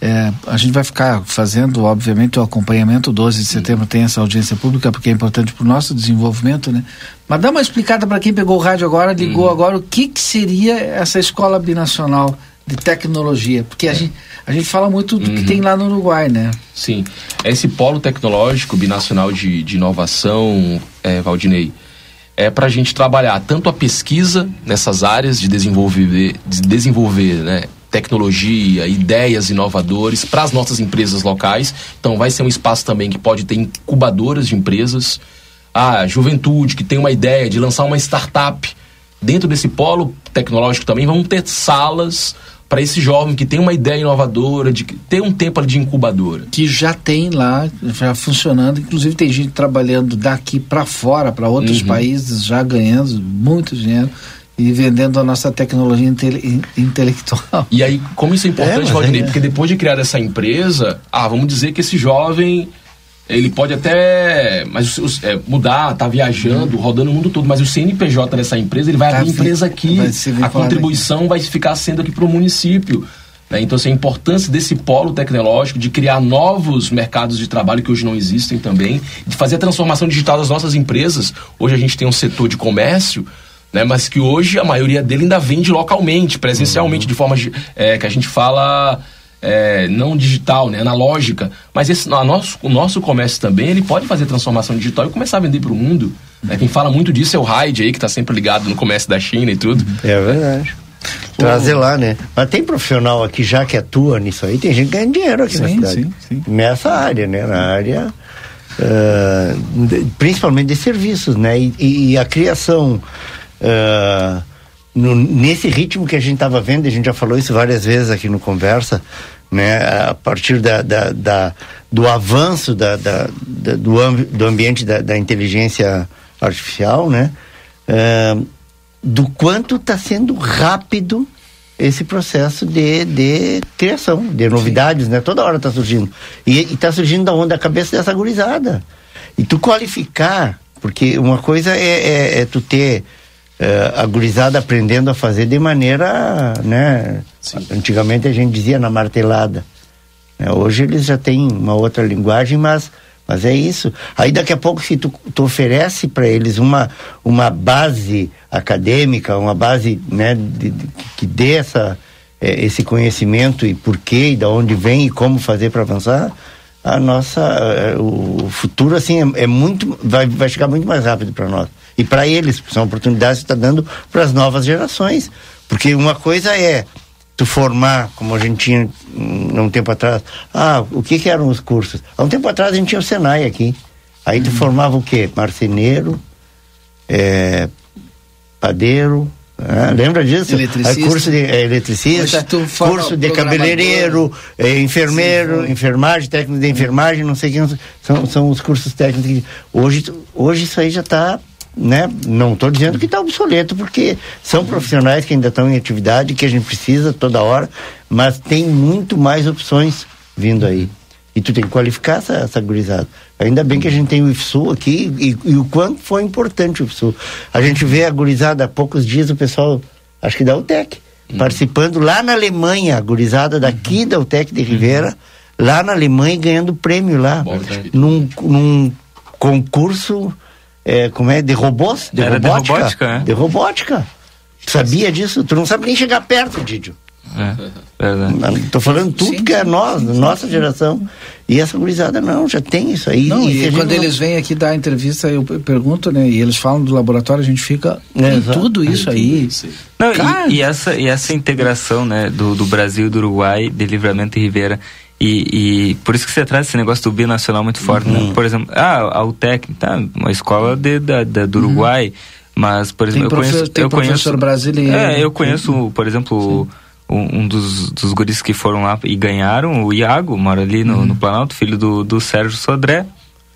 É, a gente vai ficar fazendo, obviamente, o acompanhamento. 12 de setembro tem essa audiência pública, porque é importante para o nosso desenvolvimento, né? Mas dá uma explicada para quem pegou o rádio agora, ligou hum. agora, o que, que seria essa escola binacional de tecnologia? Porque a, é. gente, a gente fala muito do uhum. que tem lá no Uruguai, né? Sim. Esse polo tecnológico binacional de, de inovação, é, Valdinei é para a gente trabalhar tanto a pesquisa nessas áreas de desenvolver, de desenvolver né, tecnologia, ideias inovadoras para as nossas empresas locais. Então vai ser um espaço também que pode ter incubadoras de empresas. A juventude que tem uma ideia de lançar uma startup. Dentro desse polo tecnológico também vão ter salas para esse jovem que tem uma ideia inovadora, de ter um tempo de incubadora. Que já tem lá, já funcionando, inclusive tem gente trabalhando daqui para fora, para outros uhum. países, já ganhando muito dinheiro e vendendo a nossa tecnologia intele intelectual. E aí, como isso é importante, é, Valdinei, é. porque depois de criar essa empresa, ah, vamos dizer que esse jovem ele pode até mas, é, mudar, tá viajando, rodando o mundo todo, mas o CNPJ dessa empresa, ele vai tá abrir empresa aqui, a contribuição aqui. vai ficar sendo aqui para o município. Né? Então, assim, a importância desse polo tecnológico, de criar novos mercados de trabalho que hoje não existem também, de fazer a transformação digital das nossas empresas. Hoje a gente tem um setor de comércio, né, mas que hoje a maioria dele ainda vende localmente, presencialmente, uhum. de forma é, que a gente fala é, não digital, né, analógica, mas esse, a nosso, o nosso comércio também ele pode fazer transformação digital e começar a vender para o mundo. Né? Quem fala muito disso é o Hyde aí, que está sempre ligado no comércio da China e tudo. É verdade. Trazer lá, né? Mas tem profissional aqui já que atua nisso aí, tem gente ganhando dinheiro aqui sim, na cidade. Sim, sim. Nessa área, né? Na área. Uh, de, principalmente de serviços, né? E, e a criação. Uh, no, nesse ritmo que a gente estava vendo, a gente já falou isso várias vezes aqui no Conversa, né, a partir da, da, da do avanço da, da, da do, do ambiente da, da, inteligência artificial, né, uh, do quanto está sendo rápido esse processo de, de criação, de novidades, Sim. né? Toda hora está surgindo. E está surgindo da onde? Da cabeça dessa gurizada. E tu qualificar Porque uma coisa é, é, é tu ter uh, a gurizada aprendendo a fazer de maneira, né? Sim. Antigamente a gente dizia na martelada. Né? Hoje eles já têm uma outra linguagem, mas mas é isso. Aí daqui a pouco se tu, tu oferece para eles uma, uma base acadêmica, uma base né, de, de, que dê essa, é, esse conhecimento e porquê, e de onde vem e como fazer para avançar, a nossa é, o futuro assim é, é, muito vai, vai chegar muito mais rápido para nós e para eles são oportunidades que está dando para as novas gerações porque uma coisa é tu formar como a gente tinha hum, um tempo atrás ah o que, que eram os cursos há um tempo atrás a gente tinha o Senai aqui aí tu uhum. formava o quê marceneiro é, padeiro ah, lembra disso? Eletricista. curso de é, eletricista, curso de cabeleireiro, é, enfermeiro, Sim, enfermagem, técnico de enfermagem, não sei quem são, são os cursos técnicos. Hoje, hoje isso aí já está né? Não estou dizendo que está obsoleto, porque são profissionais que ainda estão em atividade, que a gente precisa toda hora, mas tem muito mais opções vindo aí. E tu tem que qualificar essa, essa gurizada. Ainda bem que a gente tem o IFSU aqui e, e, o quanto foi importante o IFSU. A gente vê a gurizada há poucos dias, o pessoal, acho que da UTEC, uhum. participando lá na Alemanha, a gurizada daqui uhum. da UTEC de Rivera, uhum. lá na Alemanha ganhando prêmio lá, Bom, num, num concurso, é, como é, de robôs? De Era robótica? De robótica, é? De robótica. Sabia disso? Tu não sabe nem chegar perto, Didio. É, Estou falando tudo sim, que é nós, nossa geração. E essa gurizada não, já tem isso aí. Não, e, e quando eles não... vêm aqui dar entrevista, eu pergunto, né? E eles falam do laboratório, a gente fica é, tudo isso aí. Não, e, e, essa, e essa integração, né, do, do Brasil e do Uruguai, de Livramento e Ribeira. E, e, por isso que você traz esse negócio do binacional muito forte, né? uhum. né? Por exemplo, ah, a UTEC, tá? Uma escola de, da, da do uhum. Uruguai. Uhum. Mas, por exemplo, tem eu conheço. Tem eu professor conheço, brasileiro. É, eu conheço, por exemplo, um, um dos, dos guris que foram lá e ganharam, o Iago, mora ali no, uhum. no Planalto, filho do, do Sérgio Sodré,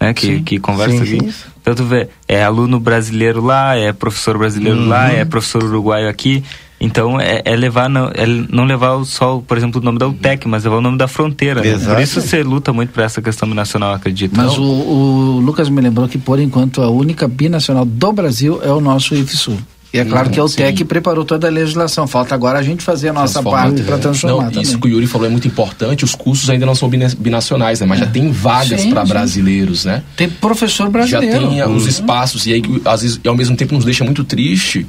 né, que, que conversa sim, aqui. Sim. Então tu vê, é aluno brasileiro lá, é professor brasileiro uhum. lá, é professor uruguaio aqui. Então é, é levar não, é não levar só, por exemplo, o nome da UTEC, mas levar o nome da fronteira. Né? Por isso você luta muito por essa questão binacional, acredito. Mas o, o, Lucas me lembrou que por enquanto a única binacional do Brasil é o nosso IFSU. E é claro que a UTEC preparou toda a legislação. Falta agora a gente fazer a nossa parte para transformar. Não, isso que o Yuri falou é muito importante. Os cursos ainda não são binacionais, né? Mas é. já tem vagas para brasileiros, né? Tem professor brasileiro. Já tem uhum. os espaços. E aí, às vezes, e ao mesmo tempo, nos deixa muito triste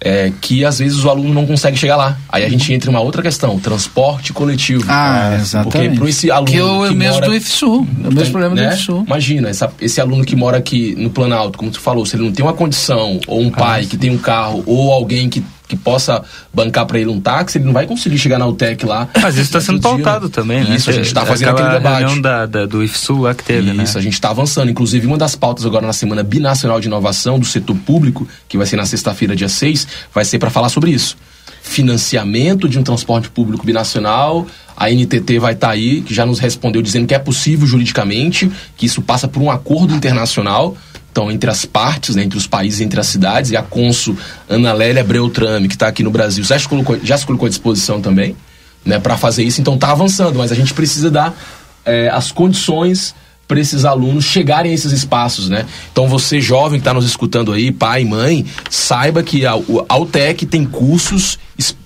é, que às vezes o aluno não consegue chegar lá. Aí a gente entra em uma outra questão, transporte coletivo. Ah, é, exatamente. Porque para esse aluno que, eu, que mesmo mora, do IFSU, é o mesmo problema né? do IFSU. Imagina, essa, esse aluno que mora aqui no Planalto, como tu falou, se ele não tem uma condição, ou um ah, pai sim. que tem um carro, ou alguém que que possa bancar para ele um táxi, ele não vai conseguir chegar na UTEC lá. Mas isso está sendo pautado dia, também, né? Isso, a gente está fazendo aquele debate. da, da, do IFSU lá que teve, né? Isso, né? a gente está avançando. Inclusive, uma das pautas agora na Semana Binacional de Inovação do Setor Público, que vai ser na sexta-feira, dia 6, vai ser para falar sobre isso. Financiamento de um transporte público binacional, a NTT vai estar tá aí, que já nos respondeu dizendo que é possível juridicamente, que isso passa por um acordo internacional então, entre as partes, né, entre os países, entre as cidades, e a Consul Ana Lélia Breutrame, que está aqui no Brasil, já se, colocou, já se colocou à disposição também né, para fazer isso. Então, está avançando, mas a gente precisa dar é, as condições para esses alunos chegarem a esses espaços, né? Então você jovem que está nos escutando aí, pai, mãe, saiba que a, a UTEC tem cursos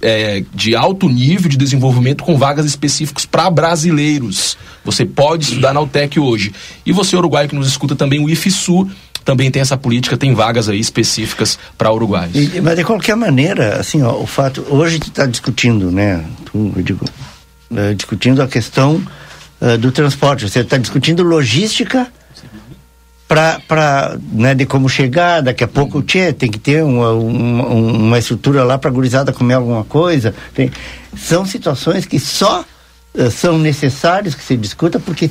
é, de alto nível de desenvolvimento com vagas específicos para brasileiros. Você pode estudar na UTEC hoje. E você, uruguaio, que nos escuta também, o IFSU também tem essa política, tem vagas aí específicas para uruguaios. E, mas de qualquer maneira, assim, ó, o fato, hoje tu está discutindo, né, eu digo, uh, discutindo a questão uh, do transporte, você está discutindo logística para né, de como chegar, daqui a pouco tchê, tem que ter uma, uma, uma estrutura lá para a gurizada comer alguma coisa. Tem, são situações que só uh, são necessárias que se discuta porque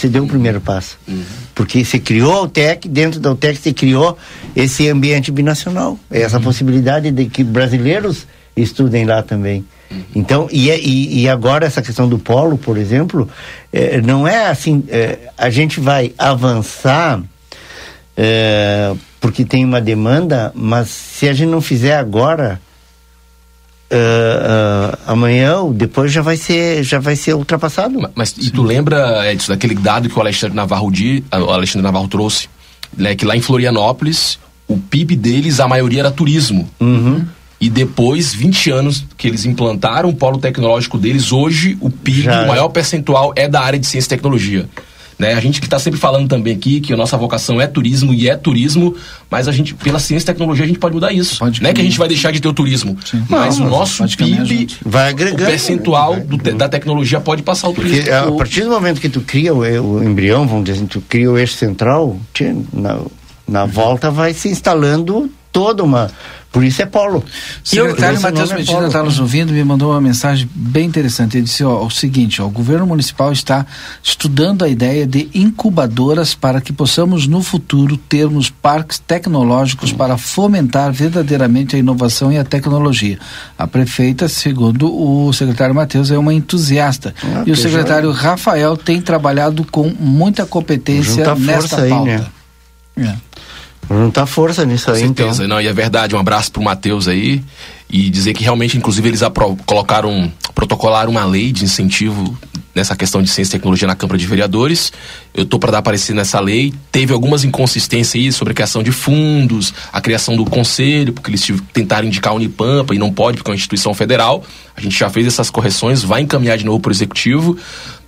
se deu o primeiro passo. Uhum. Porque se criou a UTEC, dentro da UTEC se criou esse ambiente binacional. Essa uhum. possibilidade de que brasileiros estudem lá também. Uhum. Então, e, é, e, e, agora essa questão do polo, por exemplo, é, não é assim, é, a gente vai avançar é, porque tem uma demanda, mas se a gente não fizer agora, Uh, uh, amanhã ou depois já vai ser já vai ser ultrapassado. Mas, mas e tu lembra Edson, daquele dado que o Alexandre Navarro di, o Alexandre Navarro trouxe né, que lá em Florianópolis, o PIB deles, a maioria era turismo. Uhum. E depois, 20 anos que eles implantaram o polo tecnológico deles, hoje o PIB, Já o maior percentual é da área de ciência e tecnologia. Né? A gente que está sempre falando também aqui que a nossa vocação é turismo e é turismo, mas a gente, pela ciência e tecnologia, a gente pode mudar isso. Pode não é que a gente vai deixar de ter o turismo, Sim. mas não, o nosso PIB, vai agregando, o percentual vai, do, da tecnologia pode passar o turismo. Porque a partir do momento que tu cria o, o embrião, vamos dizer assim, tu cria o eixo central, na, na volta vai se instalando toda uma por isso é polo. Secretário Matheus é Medina está nos ouvindo me mandou uma mensagem bem interessante. Ele disse ó, o seguinte: ó, o governo municipal está estudando a ideia de incubadoras para que possamos no futuro termos parques tecnológicos para fomentar verdadeiramente a inovação e a tecnologia. A prefeita, segundo o secretário Matheus, é uma entusiasta. Ah, e o secretário já... Rafael tem trabalhado com muita competência nesta pauta. Aí, né? É. Tá força nisso aí, Com certeza, então. não, e é verdade, um abraço pro Matheus aí, e dizer que realmente, inclusive, eles colocaram, protocolaram uma lei de incentivo nessa questão de ciência e tecnologia na Câmara de Vereadores. Eu estou para dar parecer nessa lei. Teve algumas inconsistências aí sobre a criação de fundos, a criação do conselho, porque eles tentaram indicar a Unipampa e não pode, porque é uma instituição federal. A gente já fez essas correções, vai encaminhar de novo para o Executivo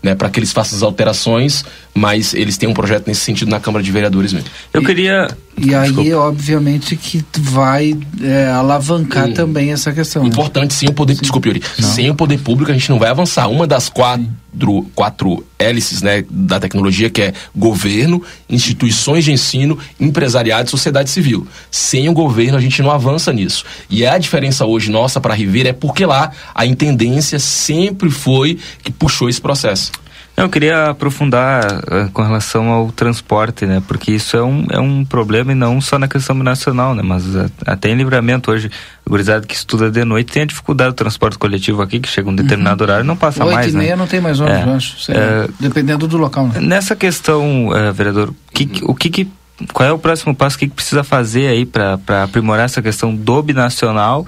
né, para que eles façam as alterações, mas eles têm um projeto nesse sentido na Câmara de Vereadores mesmo. Eu queria. E aí, Desculpa. obviamente, que vai é, alavancar hum. também essa questão. Né? Importante, né? sim, o poder. Sim. Desculpe, Yuri. Não. Sem o poder público, a gente não vai avançar. Uma das quatro, quatro hélices né, da tecnologia, que é governo, instituições de ensino, empresariado e sociedade civil. Sem o governo, a gente não avança nisso. E a diferença hoje nossa para a Ribeira é porque lá a intendência sempre foi que puxou esse processo. Eu queria aprofundar uh, com relação ao transporte, né? Porque isso é um, é um problema e não só na questão nacional, né? Mas uh, até em livramento hoje, o gurizado que estuda de noite tem a dificuldade do transporte coletivo aqui, que chega um determinado uhum. horário não passa 8 mais, Oito e meia né? não tem mais ônibus, é, acho, é, dependendo do local. Né? Nessa questão, uh, vereador, que, o que, que qual é o próximo passo? O que, que precisa fazer aí para aprimorar essa questão do binacional?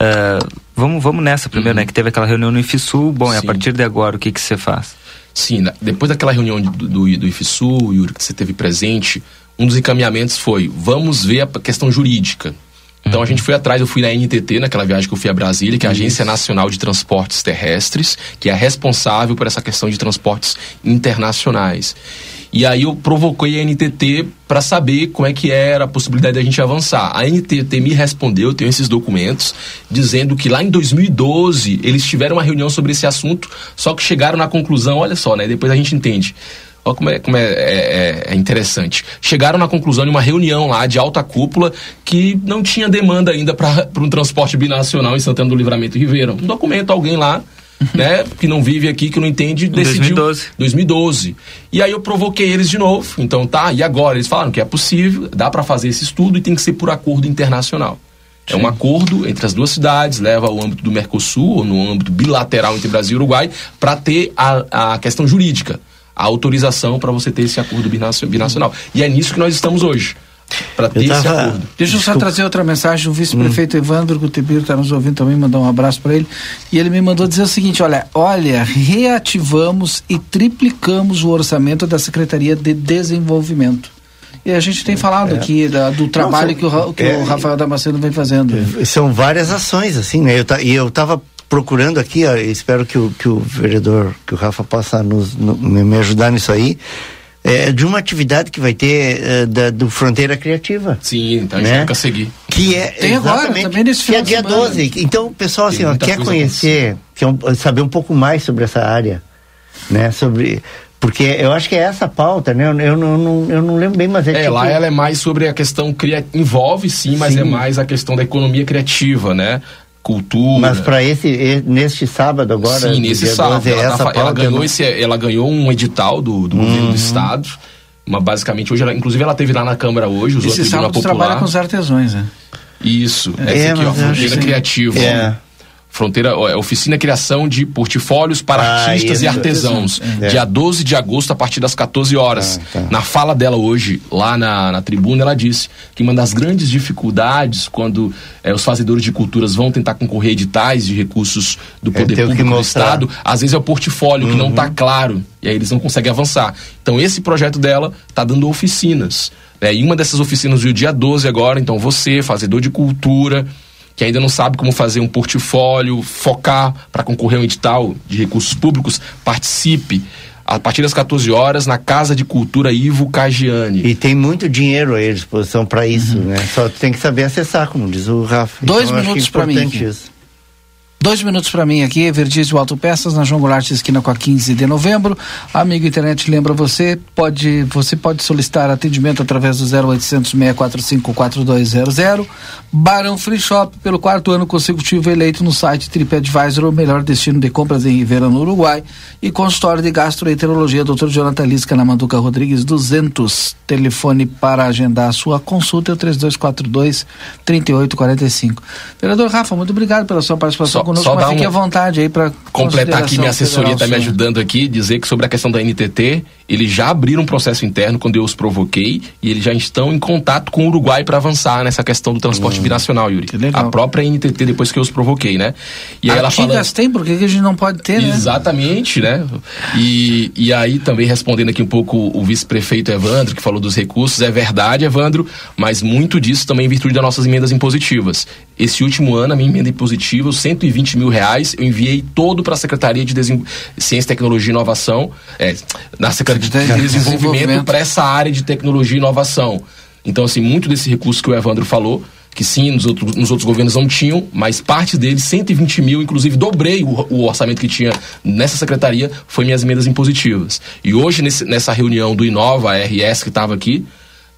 Uh, vamos, vamos nessa primeiro, uhum. né? Que teve aquela reunião no IFSU. Bom, Sim. e a partir de agora, o que, que você faz? Sim, depois daquela reunião do, do, do IFSU, Yuri, que você teve presente, um dos encaminhamentos foi: vamos ver a questão jurídica. Então a gente foi atrás, eu fui na NTT, naquela viagem que eu fui a Brasília, que é a Agência Nacional de Transportes Terrestres, que é responsável por essa questão de transportes internacionais. E aí eu provoquei a NTT para saber como é que era a possibilidade da gente avançar. A NTT me respondeu, eu tenho esses documentos, dizendo que lá em 2012 eles tiveram uma reunião sobre esse assunto, só que chegaram na conclusão, olha só, né? Depois a gente entende. Olha como, é, como é, é, é, interessante. Chegaram na conclusão de uma reunião lá de alta cúpula que não tinha demanda ainda para um transporte binacional em Santana do Livramento e Ribeirão. Um documento, alguém lá né, que não vive aqui, que não entende, decidiu 2012. 2012. E aí eu provoquei eles de novo. Então tá, e agora eles falaram que é possível, dá para fazer esse estudo e tem que ser por acordo internacional. É um acordo entre as duas cidades, leva ao âmbito do Mercosul, ou no âmbito bilateral entre Brasil e Uruguai, para ter a, a questão jurídica, a autorização para você ter esse acordo binacional. E é nisso que nós estamos hoje para ter tava... esse acordo. Deixa eu só trazer outra mensagem. O vice-prefeito hum. Evandro Gutebir está nos ouvindo também, mandar um abraço para ele. E ele me mandou dizer o seguinte: olha, olha, reativamos e triplicamos o orçamento da Secretaria de Desenvolvimento. E a gente tem falado é. aqui da, do trabalho Não, que, o, que é, o Rafael Damasceno vem fazendo. É, são várias ações, assim, né? Eu, e eu estava procurando aqui, ó, espero que o, que o vereador, que o Rafa possa nos, no, me ajudar nisso aí é, de uma atividade que vai ter é, da, do Fronteira Criativa. Sim, então né? a gente nunca seguir. Que é Tem agora, também nesse Que é dia 12. Então, o pessoal assim, ó, quer conhecer, quer saber um pouco mais sobre essa área, né? Sobre porque eu acho que é essa pauta, né? Eu, eu, não, eu não lembro bem, mas é. É, tipo... lá ela é mais sobre a questão cria... envolve sim, mas é sim. é mais a questão da economia criativa, né? Cultura. Mas para esse neste sábado agora? Sim, nesse sábado. 12, ela, tá, ela, ganhou esse, ela ganhou um edital do, do uhum. governo do estado. Uma, basicamente hoje, ela, inclusive ela teve lá na câmara hoje, usou esse sábado trabalha com os artesãos, né? Isso, é, esse aqui, ó, Fronteira Criativa. É. Fronteira, é, oficina criação de portfólios para ah, artistas isso, e artesãos. É. Dia 12 de agosto, a partir das 14 horas. Ah, tá. Na fala dela hoje, lá na, na tribuna, ela disse que uma das grandes dificuldades quando é, os fazedores de culturas vão tentar concorrer a editais de recursos do é, poder público do Estado, às vezes é o portfólio uhum. que não está uhum. claro. E aí eles não conseguem avançar. Então, esse projeto dela está dando oficinas É, e uma dessas oficinas do dia 12 agora, então você, fazedor de cultura, que ainda não sabe como fazer um portfólio, focar para concorrer a um edital de recursos públicos, participe a partir das 14 horas na Casa de Cultura Ivo Cagiani. E tem muito dinheiro à disposição para isso, uhum. né? Só tem que saber acessar, como diz o Rafa. Dois então, minutos para mim. Isso. Dois minutos para mim aqui, Verdizio Autopeças, na João Goulart, esquina com a 15 de novembro. Amigo internet, lembra você, pode, você pode solicitar atendimento através do 0800 645 4200. Barão Free Shop, pelo quarto ano consecutivo, eleito no site TripAdvisor, o melhor destino de compras em Ribeira, no Uruguai. E consultório de gastroenterologia, Dr. Jonathan Lisca, na Manduca Rodrigues, 200. Telefone para agendar a sua consulta é o 3242 3845. Vereador Rafa, muito obrigado pela sua participação Só conosco, Só mas fique um, à vontade aí para completar aqui minha assessoria está me ajudando aqui, dizer que sobre a questão da NTT, eles já abriram um processo interno quando eu os provoquei e eles já estão em contato com o Uruguai para avançar nessa questão do transporte hum, binacional, Yuri. A própria NTT depois que eu os provoquei, né? E aí Artigas ela fala tem, por que a gente não pode ter, né? Exatamente, né? E, e aí também respondendo aqui um pouco o vice-prefeito Evandro, que falou dos recursos, é verdade, Evandro, mas muito disso também em virtude das nossas emendas impositivas. Esse último ano, a minha emenda impositiva, os 120 mil reais, eu enviei todo para a Secretaria de Desenvol... Ciência, Tecnologia e Inovação, é, na Secretaria de Desenvolvimento para essa área de tecnologia e inovação. Então, assim, muito desse recurso que o Evandro falou, que sim, nos outros, nos outros governos não tinham, mas parte deles, 120 mil, inclusive dobrei o, o orçamento que tinha nessa secretaria, foi minhas emendas impositivas. E hoje, nesse, nessa reunião do Inova, a RS que estava aqui,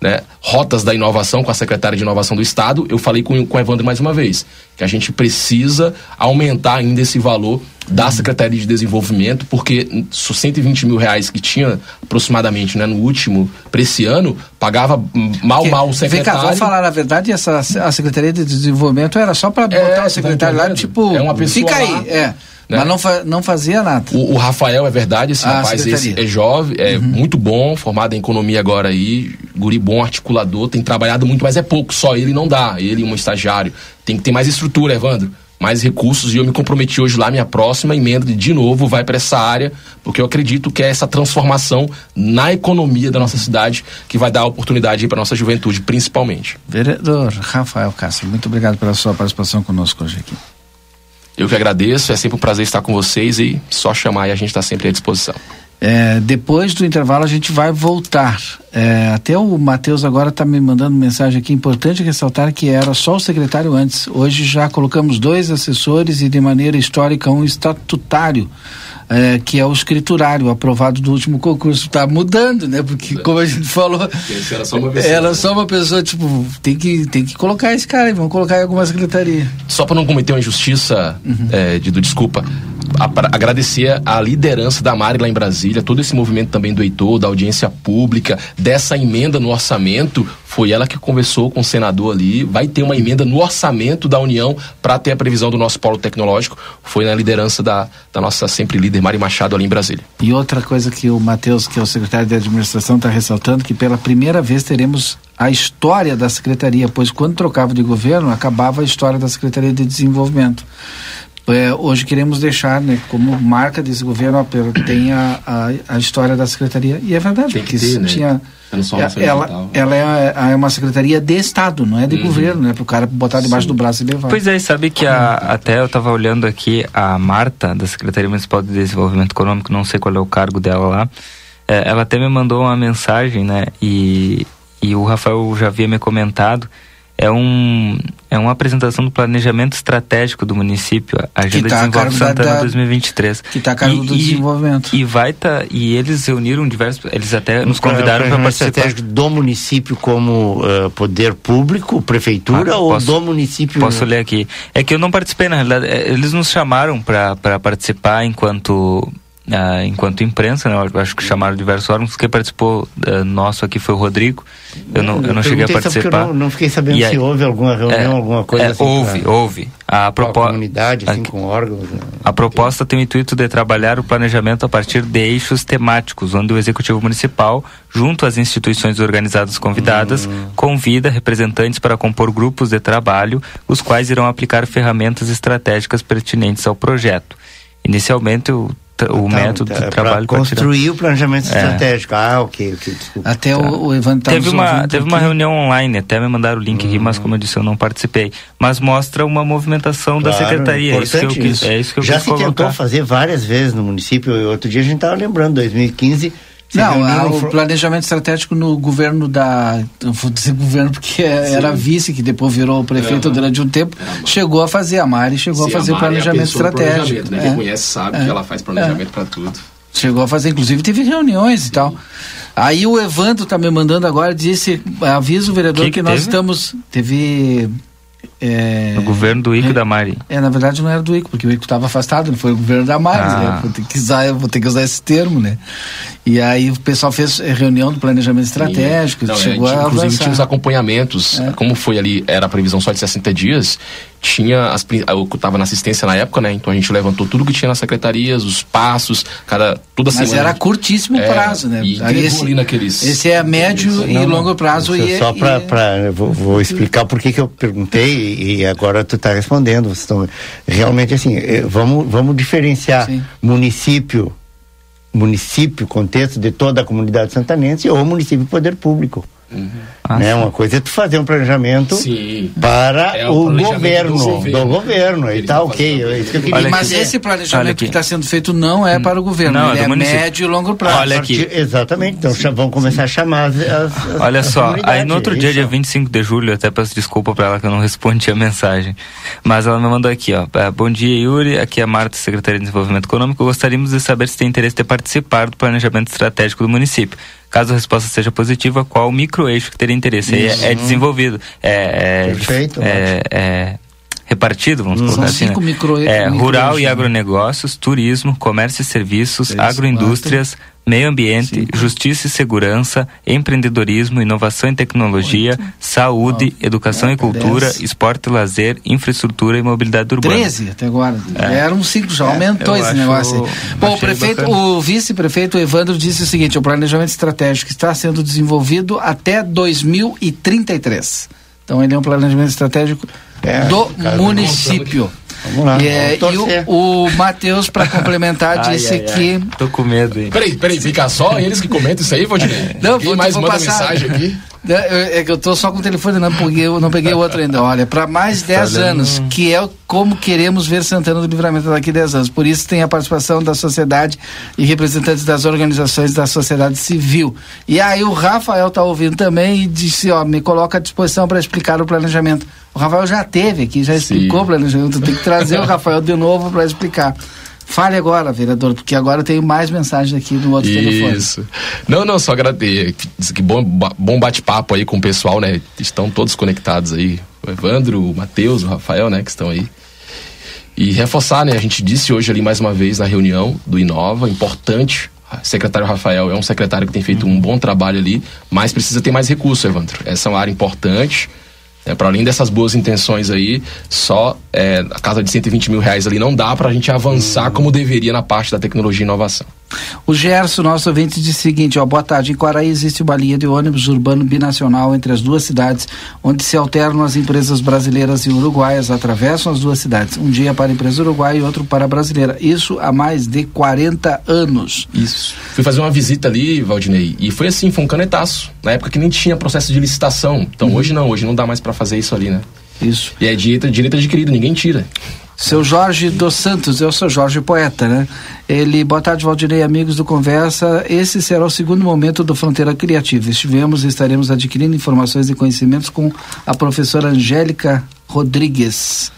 né, rotas da inovação com a secretária de inovação do Estado, eu falei com, com o Evandro mais uma vez, que a gente precisa aumentar ainda esse valor da Secretaria de Desenvolvimento, porque 120 mil reais que tinha aproximadamente né, no último, para esse ano, pagava mal, que, mal o secretário. Vem cá, vamos falar a verdade, essa, a Secretaria de Desenvolvimento era só para é, botar o secretário lá, tipo, é uma pessoa fica aí, é. Né? Mas não, fa não fazia nada. O, o, Rafael é verdade, esse ah, rapaz esse é jovem, é uhum. muito bom, formado em economia agora aí, guri bom, articulador, tem trabalhado muito, mas é pouco, só ele não dá, ele um estagiário. Tem que ter mais estrutura, Evandro, mais recursos, e eu me comprometi hoje lá, minha próxima emenda de novo vai para essa área, porque eu acredito que é essa transformação na economia da nossa cidade que vai dar oportunidade para nossa juventude, principalmente. Vereador Rafael Castro, muito obrigado pela sua participação conosco hoje aqui. Eu que agradeço, é sempre um prazer estar com vocês e só chamar e a gente está sempre à disposição. É, depois do intervalo a gente vai voltar. É, até o Matheus agora está me mandando mensagem aqui. Importante ressaltar que era só o secretário antes. Hoje já colocamos dois assessores e de maneira histórica um estatutário é, que é o escriturário aprovado do último concurso. Está mudando, né? Porque, como a gente falou, era só uma pessoa. Era só uma pessoa, tipo, tem que, tem que colocar esse cara, vamos colocar em alguma secretaria. Só para não cometer uma injustiça, uhum. é, Dido, desculpa. A, agradecer a liderança da Mari lá em Brasília, todo esse movimento também do Heitor, da audiência pública, dessa emenda no orçamento. Foi ela que conversou com o senador ali. Vai ter uma emenda no orçamento da União para ter a previsão do nosso polo tecnológico. Foi na liderança da, da nossa sempre líder Mari Machado ali em Brasília. E outra coisa que o Matheus, que é o secretário de administração, está ressaltando, que pela primeira vez teremos a história da secretaria, pois quando trocava de governo, acabava a história da Secretaria de Desenvolvimento. É, hoje queremos deixar, né, como marca desse governo, tem a, a, a, história da secretaria. E é verdade, tem que ter, né? tinha. Ela, ela é, é, uma secretaria de Estado, não é de uhum. governo, né? Para o cara botar debaixo Sim. do braço e levar. Pois é, sabe que a, até eu estava olhando aqui a Marta, da Secretaria Municipal de Desenvolvimento Econômico, não sei qual é o cargo dela lá, é, ela até me mandou uma mensagem, né? E, e o Rafael já havia me comentado é, um, é uma apresentação do planejamento estratégico do município, a Agenda tá Desenvolvimento Santana da, 2023. Que está a cargo e, do desenvolvimento. E vai tá, e eles reuniram diversos, eles até nos convidaram para participar. estratégico do município como uh, poder público, prefeitura ah, ou posso, do município? Posso ler aqui. É que eu não participei, na realidade, é, eles nos chamaram para participar enquanto Uh, enquanto imprensa, né? Eu acho que chamaram diversos órgãos. Quem participou uh, nosso aqui foi o Rodrigo. Eu não, eu não cheguei a participar. Eu não, não fiquei sabendo e se houve alguma reunião, é, alguma coisa é, assim. Houve, pra, houve. A, propo... a comunidade, assim, a, com órgãos. Né? A proposta tem o intuito de trabalhar o planejamento a partir de eixos temáticos, onde o Executivo Municipal, junto às instituições organizadas convidadas, hum. convida representantes para compor grupos de trabalho, os quais irão aplicar ferramentas estratégicas pertinentes ao projeto. Inicialmente, o o então, método de trabalho construir o planejamento é. estratégico. Ah, ok, ok, desculpa. Até tá. o, o Evan tá teve uma teve aqui. uma reunião online, até me mandaram o link aqui, mas como eu disse, eu não participei. Mas mostra uma movimentação claro, da secretaria. É isso que eu quis, é isso que eu Já quis se colocar. tentou fazer várias vezes no município. Outro dia a gente estava lembrando, 2015 não, a, o planejamento estratégico no governo da. Não vou dizer governo porque é, era vice, que depois virou prefeito durante um tempo, chegou a fazer, a Mari chegou Sim, a fazer a planejamento estratégico. Planejamento, né? É. Quem conhece sabe é. que ela faz planejamento é. para tudo. Chegou a fazer, inclusive teve reuniões Sim. e tal. Aí o Evandro tá me mandando agora, disse, avisa o vereador que, que, que nós teve? estamos. Teve é, o governo do Ico é, da Mari. É, na verdade não era do Ico, porque o Ico estava afastado, não foi o governo da Mari, ah. né? Vou ter, que usar, vou ter que usar esse termo, né? E aí o pessoal fez reunião do planejamento estratégico, não, chegou é, a, Inclusive tinha os acompanhamentos, é. como foi ali, era a previsão só de 60 dias, tinha as eu estava na assistência na época, né? Então a gente levantou tudo que tinha nas secretarias, os passos, cada toda Mas semana. Mas era curtíssimo é, prazo, né? E Aí esse, ali naqueles Esse é médio não, e longo prazo e só para é... vou, vou, explicar por que que eu perguntei e agora tu está respondendo. Vocês estão realmente assim, eh, vamos vamos diferenciar Sim. município município, contexto de toda a comunidade santanense ou município poder público. Uhum. Né? Uma coisa é tu fazer um planejamento sim. para é o, o governo, do governo, do governo e tá ok. É isso que eu queria Mas dizer. esse planejamento que está sendo feito não é para o governo, não, ele é, é médio e longo prazo. Olha aqui. Exatamente, então sim, vão começar sim. a chamar as, as Olha as só, aí no outro dia, dia 25 de julho, até peço desculpa para ela que eu não respondi a mensagem, mas ela me mandou aqui, ó, é, bom dia Yuri, aqui é a Marta, Secretaria de Desenvolvimento Econômico, gostaríamos de saber se tem interesse de participar do planejamento estratégico do município. Caso a resposta seja positiva, qual o microeixo que teria interesse? É, é, desenvolvido. É, é Perfeito. É, é, repartido, vamos São colocar assim. Cinco né? micro, é, rural e agronegócios, turismo, comércio e serviços, Eles agroindústrias, quatro. meio ambiente, Cinco. justiça e segurança, empreendedorismo, inovação e tecnologia, Oito. saúde, Nove. educação e cultura, Dez. esporte e lazer, infraestrutura e mobilidade urbana. 13 até agora. É. Eram cinco, já aumentou esse negócio. Bom, o prefeito, o vice-prefeito Evandro disse o seguinte: o planejamento estratégico está sendo desenvolvido até 2033. Então ele é um planejamento estratégico é, do município. Vamos lá. E, é, e o, o Matheus, para complementar, disse ai, ai, que. Ai. Tô com medo, hein? Peraí, peraí, fica só eles que comentam isso aí, Valdinei? Não, Quem mais manda passar... mensagem aqui? É, é que eu tô só com o telefone, não peguei, eu não peguei o outro ainda. Olha, para mais 10 tá anos, que é como queremos ver Santana do Livramento daqui a 10 anos. Por isso tem a participação da sociedade e representantes das organizações da sociedade civil. E aí o Rafael tá ouvindo também e disse, ó, me coloca à disposição para explicar o planejamento. O Rafael já teve aqui, já explicou Sim. planejamento. Tem que trazer o Rafael de novo para explicar. Fale agora, vereador, porque agora eu tenho mais mensagens aqui no outro Isso. telefone. Isso. Não, não, só agradecer. Que bom, bom bate-papo aí com o pessoal, né? Estão todos conectados aí. O Evandro, o Matheus, o Rafael, né? Que estão aí. E reforçar, né? A gente disse hoje ali mais uma vez na reunião do Inova, importante. O secretário Rafael é um secretário que tem feito um bom trabalho ali, mas precisa ter mais recursos, Evandro. Essa é uma área importante. É, para além dessas boas intenções aí, só é, a casa de 120 mil reais ali não dá para a gente avançar como deveria na parte da tecnologia e inovação. O Gerson, nosso ouvinte, disse o seguinte: ó, boa tarde. Em Quaraí existe uma linha de ônibus urbano binacional entre as duas cidades, onde se alternam as empresas brasileiras e uruguaias, atravessam as duas cidades. Um dia para a empresa uruguaia e outro para a brasileira. Isso há mais de 40 anos. Isso. Fui fazer uma visita ali, Valdinei, e foi assim, foi um canetaço. Na época que nem tinha processo de licitação. Então uhum. hoje não, hoje não dá mais para fazer isso ali, né? Isso. E é direito, direito adquirido, ninguém tira. Seu Jorge dos Santos, eu sou Jorge Poeta, né? Ele, boa tarde, Valdirei, amigos do Conversa. Esse será o segundo momento do Fronteira Criativa. Estivemos e estaremos adquirindo informações e conhecimentos com a professora Angélica Rodrigues.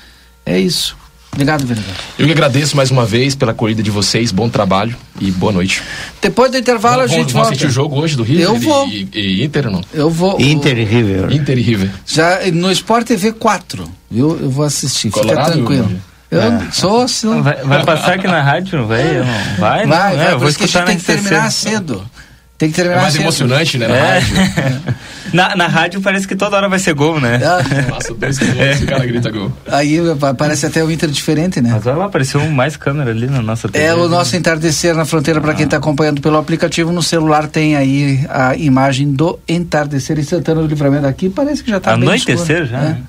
É isso. Obrigado, vereador. Eu que agradeço mais uma vez pela acolhida de vocês, bom trabalho e boa noite. Depois do intervalo a gente vamos assistir o jogo hoje do River Eu vou. E, e Inter não? Eu vou. Inter e River. Inter e River. Já no Sport TV 4, viu? Eu vou assistir, Colorado, fica tranquilo. Eu é. sou assim. Vai, vai, passar aqui na rádio, não vai? Não vai, vai, não, vai, é, eu vou escutar tem que terminar cedo. Tem que terminar É mais cedo. emocionante, né? Na é. na, na rádio parece que toda hora vai ser gol, né? Nossa, dois quilômetros, é. o cara grita gol. Aí parece até o Inter diferente, né? Mas olha lá, apareceu mais câmera ali na nossa TV. É o nosso entardecer na fronteira, para quem está acompanhando pelo aplicativo, no celular tem aí a imagem do entardecer em Santana do Livramento aqui, parece que já está bem Anoitecer já, né?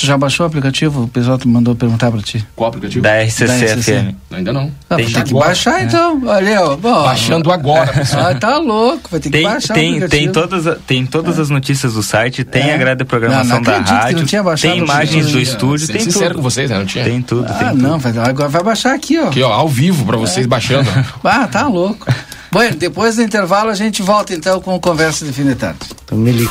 Tu já baixou o aplicativo? O pessoal mandou perguntar pra ti. Qual aplicativo? Da RCC, Ainda não. Ah, tem, tem que agora, baixar é. então. Olha, ó. Bom, Baixando agora, pessoal. Ah, tá louco. Vai ter tem, que baixar tem, tem todas, tem todas é. as notícias do site, tem é. a grade de programação não, não da rádio, tem imagens do estúdio, tem tudo. sincero com vocês, né? Não tinha. Tem tudo, ah, tem não, tudo. agora vai baixar aqui, ó. Aqui, ó, ao vivo pra vocês baixando. ah, tá louco. Bom, depois do intervalo a gente volta então com Conversa de Fim de Tarde. Então me liga.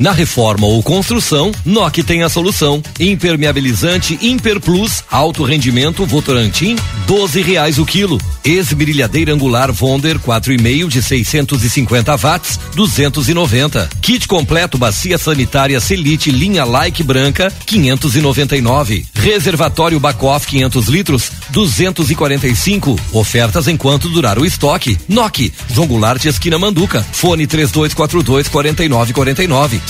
Na reforma ou construção, NOC tem a solução. Impermeabilizante Imperplus, alto rendimento Votorantim, doze reais o quilo. Esmerilhadeira angular Vonder 4,5 de 650 watts, 290. Kit completo bacia sanitária Selite linha Like branca, 599. Reservatório Bacoff 500 litros, 245. Ofertas enquanto durar o estoque. NOC, João Goulart esquina Manduca. Fone 3242 4949.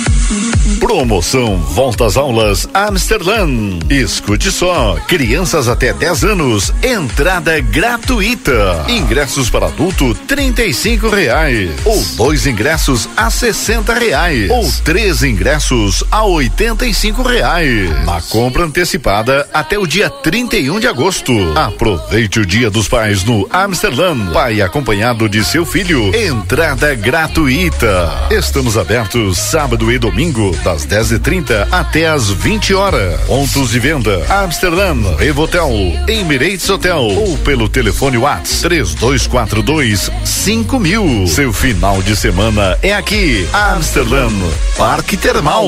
Promoção Volta às Aulas Amsterdã. Escute só, crianças até 10 anos, entrada gratuita. Ingressos para adulto, trinta e cinco reais. Ou dois ingressos a sessenta reais. Ou três ingressos a oitenta e cinco reais. Na compra antecipada até o dia 31 de agosto. Aproveite o Dia dos Pais no Amsterdã. Pai acompanhado de seu filho. Entrada gratuita. Estamos abertos sábado e domingo da das 10h30 até as 20 horas. Pontos de venda: Amsterdã, Revotel, Emirates Hotel ou pelo telefone Whats 3242 5000. Seu final de semana é aqui, Amsterdã, Parque Termal.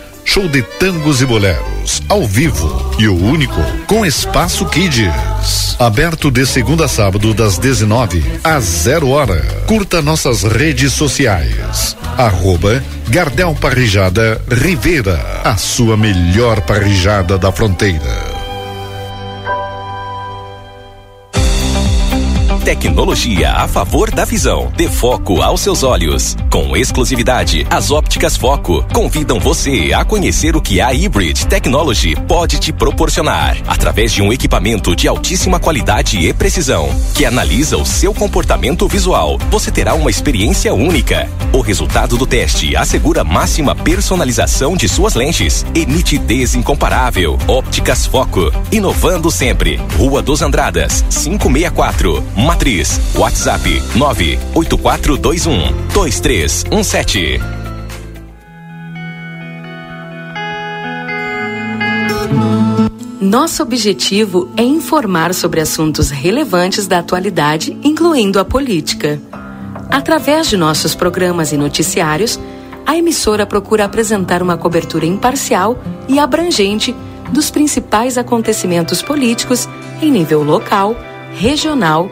show de tangos e boleros, ao vivo e o único com espaço Kids. Aberto de segunda a sábado das 19 às 0 hora. Curta nossas redes sociais. Arroba Gardel Parrijada Rivera, a sua melhor parrijada da fronteira. Tecnologia a favor da visão. Dê foco aos seus olhos. Com exclusividade, as ópticas Foco convidam você a conhecer o que a Hybrid Technology pode te proporcionar através de um equipamento de altíssima qualidade e precisão que analisa o seu comportamento visual. Você terá uma experiência única. O resultado do teste assegura máxima personalização de suas lentes e nitidez incomparável. Ópticas Foco, inovando sempre. Rua dos Andradas, 564, Matriz. WhatsApp 98421 2317. Nosso objetivo é informar sobre assuntos relevantes da atualidade, incluindo a política. Através de nossos programas e noticiários, a emissora procura apresentar uma cobertura imparcial e abrangente dos principais acontecimentos políticos em nível local, regional,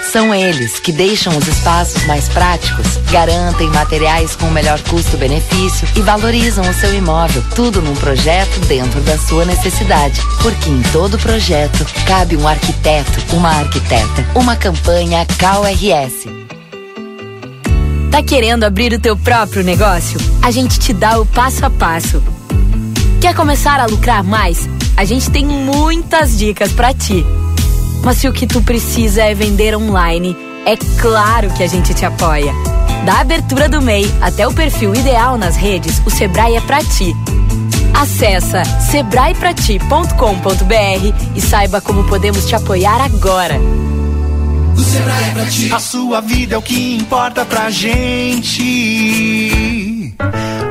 São eles que deixam os espaços mais práticos, garantem materiais com o melhor custo-benefício e valorizam o seu imóvel. Tudo num projeto dentro da sua necessidade. Porque em todo projeto cabe um arquiteto, uma arquiteta. Uma campanha KRS. Tá querendo abrir o teu próprio negócio? A gente te dá o passo a passo. Quer começar a lucrar mais? A gente tem muitas dicas para ti. Mas se o que tu precisa é vender online, é claro que a gente te apoia. Da abertura do MEI até o perfil ideal nas redes, o Sebrae é pra ti. Acesse sebraeprati.com.br e saiba como podemos te apoiar agora. O Sebrae é pra ti. A sua vida é o que importa pra gente.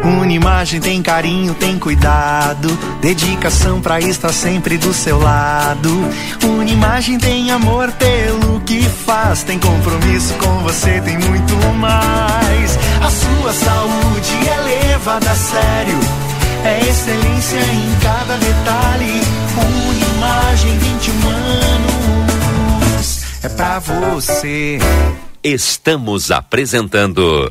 Unimagem tem carinho, tem cuidado, dedicação pra estar sempre do seu lado. Unimagem tem amor pelo que faz, tem compromisso com você, tem muito mais. A sua saúde é levada a sério, é excelência em cada detalhe. Unimagem 21 anos, é pra você. Estamos apresentando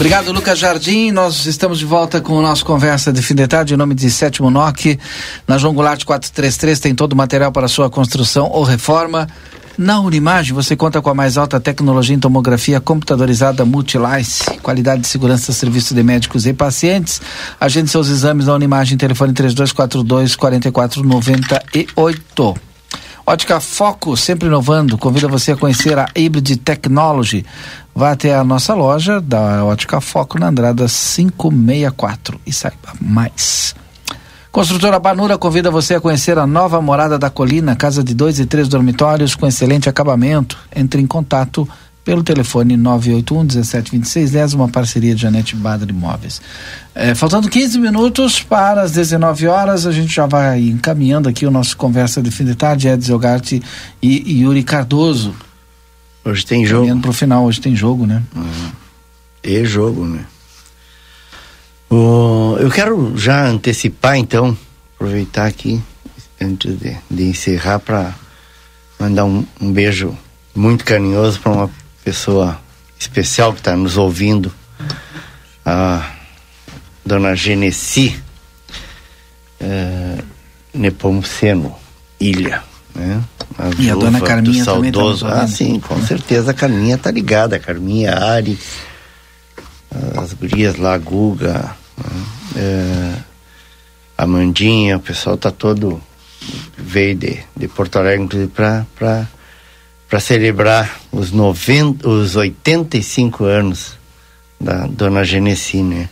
Obrigado, Lucas Jardim. Nós estamos de volta com o nosso Conversa de Fim de Tarde, em nome de Sétimo NOC. Na João Goulart 433 tem todo o material para sua construção ou reforma. Na Unimagem você conta com a mais alta tecnologia em tomografia computadorizada Multilice, qualidade de segurança, serviço de médicos e pacientes. Agende seus exames na Unimagem, telefone 3242 4498. Ótica Foco, sempre inovando, convida você a conhecer a Hybrid Technology. Vá até a nossa loja da Ótica Foco na Andrada 564 e saiba mais. Construtora Banura convida você a conhecer a nova morada da colina, casa de dois e três dormitórios com excelente acabamento. Entre em contato pelo telefone 981 1726 10, uma parceria de Janete Badra Imóveis. É, faltando 15 minutos para as 19 horas, a gente já vai encaminhando aqui o nosso conversa de fim de tarde, Edson Ogatti e, Yuri Cardoso. Hoje tem jogo. Caminhando para o final, hoje tem jogo, né? Uhum. E jogo, né? O, eu quero já antecipar, então, aproveitar aqui, antes de, de encerrar, para mandar um, um beijo muito carinhoso para uma pessoa especial que está nos ouvindo, a dona Genesi é, Nepomuceno Ilha, né? A e a dona Carminha saudoso. também tá Ah, sim, com certeza a Carminha tá ligada, a Carminha, a Ari, as gurias lá, a Guga, né? é, a Mandinha, o pessoal tá todo veio de, de Porto Alegre, inclusive, para para celebrar os 90, os 85 anos da dona Genesi, né?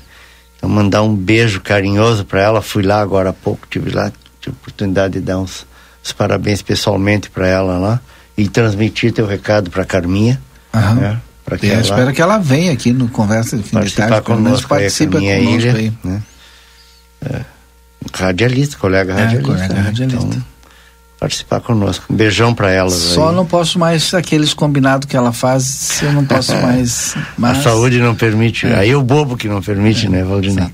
Então mandar um beijo carinhoso para ela. Fui lá agora há pouco, tive lá tive oportunidade de dar uns, uns parabéns pessoalmente para ela lá e transmitir teu recado para Carminha. Aham. Né? Para que ela espero que ela venha aqui no conversa de fim de tarde, conosco, participa conosco ilha, aí, né? É, radialista, colega é, radialista. Colega né? radialista. Então, participar conosco. Um beijão para elas. Só aí. não posso mais aqueles combinados que ela faz, eu não posso mais. Mas... A saúde não permite. É. Aí o bobo que não permite, é. né, Valdinei?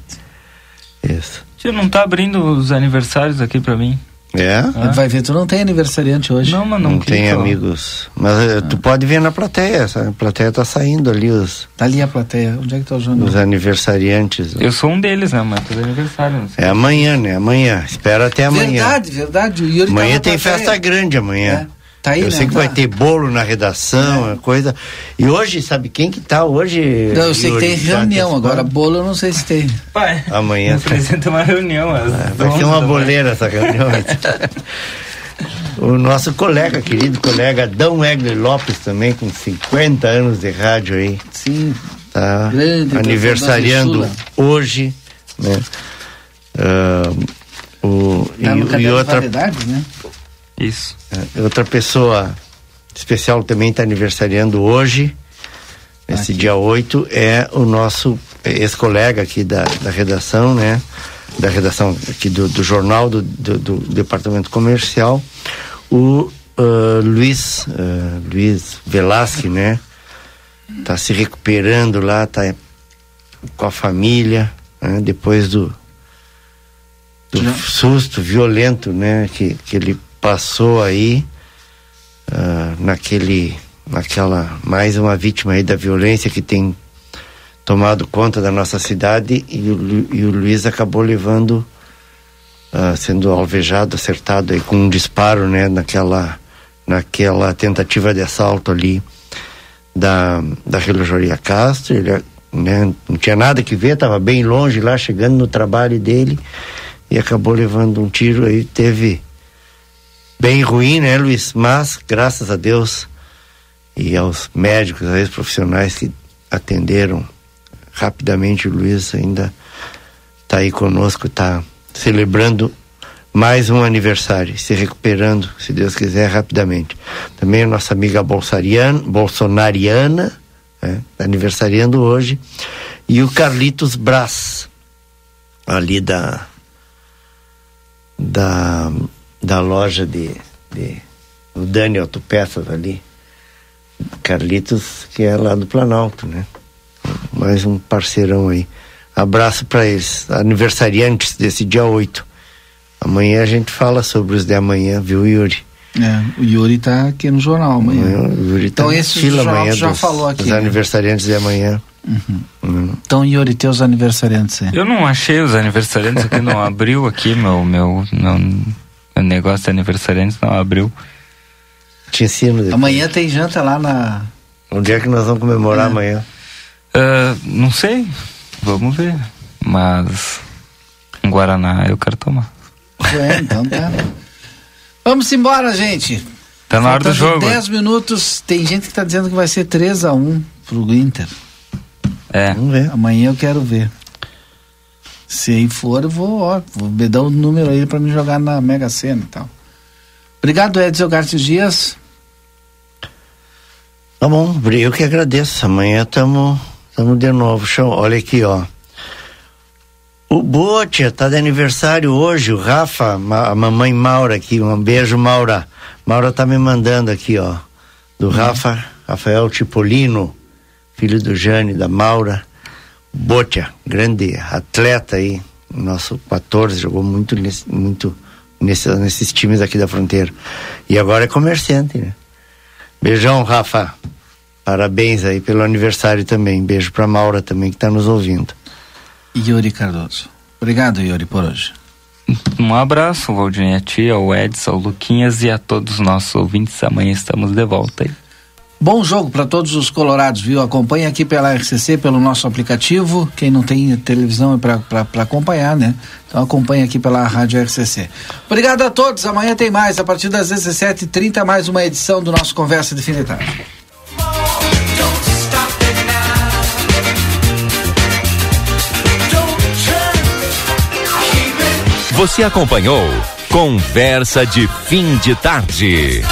Isso. Você não tá abrindo os aniversários aqui para mim? É? Ah. Vai ver, tu não tem aniversariante hoje. Não, mas não, não tem amigos. Mas ah. tu pode ver na plateia. A plateia tá saindo ali os. Tá ali a plateia. Onde é que tá o jornal? Os aniversariantes. Eu sou um deles, né? Mas todo aniversário. É amanhã, né? Amanhã. Espera até amanhã. Verdade, verdade. O Yuri amanhã tá tem plateia. festa grande amanhã. É. Tá aí, eu né? sei que tá. vai ter bolo na redação, é. coisa. E hoje, sabe quem que tá hoje? Não, eu sei que tem reunião, agora bolo eu não sei se tem. Pai, amanhã. Apresenta uma reunião. É, vai ser uma boleira essa reunião. o nosso colega, querido colega Dão Egler Lopes também, com 50 anos de rádio aí. Sim. Tá Grande aniversariando hoje, né? Uh, o, tá e, e outra, né? Isso. É, outra pessoa especial também está aniversariando hoje, esse aqui. dia 8, é o nosso ex-colega aqui da, da redação, né? Da redação aqui do, do jornal, do, do, do departamento comercial, o uh, Luiz, uh, Luiz Velasque, né? Tá se recuperando lá, tá com a família, né? depois do, do susto violento, né? Que, que ele passou aí uh, naquele naquela mais uma vítima aí da violência que tem tomado conta da nossa cidade e o, e o Luiz acabou levando uh, sendo alvejado acertado aí com um disparo né naquela naquela tentativa de assalto ali da da relojoaria Castro. Ele né, não tinha nada que ver estava bem longe lá chegando no trabalho dele e acabou levando um tiro aí teve bem ruim, né, Luiz? Mas, graças a Deus e aos médicos, aos profissionais que atenderam rapidamente, o Luiz ainda está aí conosco, está celebrando mais um aniversário, se recuperando, se Deus quiser, rapidamente. Também a nossa amiga bolsonariana, né, aniversariando hoje, e o Carlitos Brás, ali da da da loja de, de o Dani Autopeças ali. Carlitos, que é lá do Planalto, né? Mais um parceirão aí. Abraço para eles, aniversariantes desse dia 8. Amanhã a gente fala sobre os de amanhã, viu, Yuri? É, o Yuri tá aqui no jornal amanhã. o Yuri tá então esse fila amanhã já dos, falou aqui. Os né? aniversariantes de amanhã. Uhum. Uhum. Então, Yuri, teus aniversariantes aí. Eu não achei os aniversariantes aqui, não abriu aqui meu, meu, meu, meu negócio de aniversariantes, não abriu. Te ensino depois. Amanhã tem janta lá na. Onde é que nós vamos comemorar é. amanhã? Uh, não sei, vamos ver. Mas um Guaraná eu quero tomar. É, então tá. Vamos embora, gente. Tá na hora do jogo. 10 minutos, tem gente que tá dizendo que vai ser 3 a 1 pro Inter. É. Vamos ver. Amanhã eu quero ver. Se aí for, eu vou, ó, vou me dar o um número aí para me jogar na Mega Sena e tal. Obrigado, Edson Garcia Dias. Tá bom, eu que agradeço. Amanhã estamos de novo. Olha aqui, ó. O Botia tá de aniversário hoje, o Rafa, a mamãe Maura aqui, um beijo, Maura. Maura tá me mandando aqui, ó. Do uhum. Rafa, Rafael Tipolino, filho do Jane, da Maura. Botia, grande atleta aí, nosso 14, jogou muito, nesse, muito nesse, nesses times aqui da fronteira. E agora é comerciante, né? Beijão, Rafa. Parabéns aí pelo aniversário também. Beijo pra Maura também que está nos ouvindo. Yuri Cardoso. Obrigado, Yuri, por hoje. Um abraço, Valdinha, a tia, ao Edson, ao Luquinhas e a todos os nossos ouvintes. Amanhã estamos de volta aí. Bom jogo para todos os colorados, viu? Acompanhe aqui pela RCC, pelo nosso aplicativo. Quem não tem televisão é para acompanhar, né? Então acompanhe aqui pela Rádio RCC. Obrigado a todos. Amanhã tem mais. A partir das 17h30, mais uma edição do nosso Conversa de Fim de Tarde. Você acompanhou Conversa de Fim de Tarde.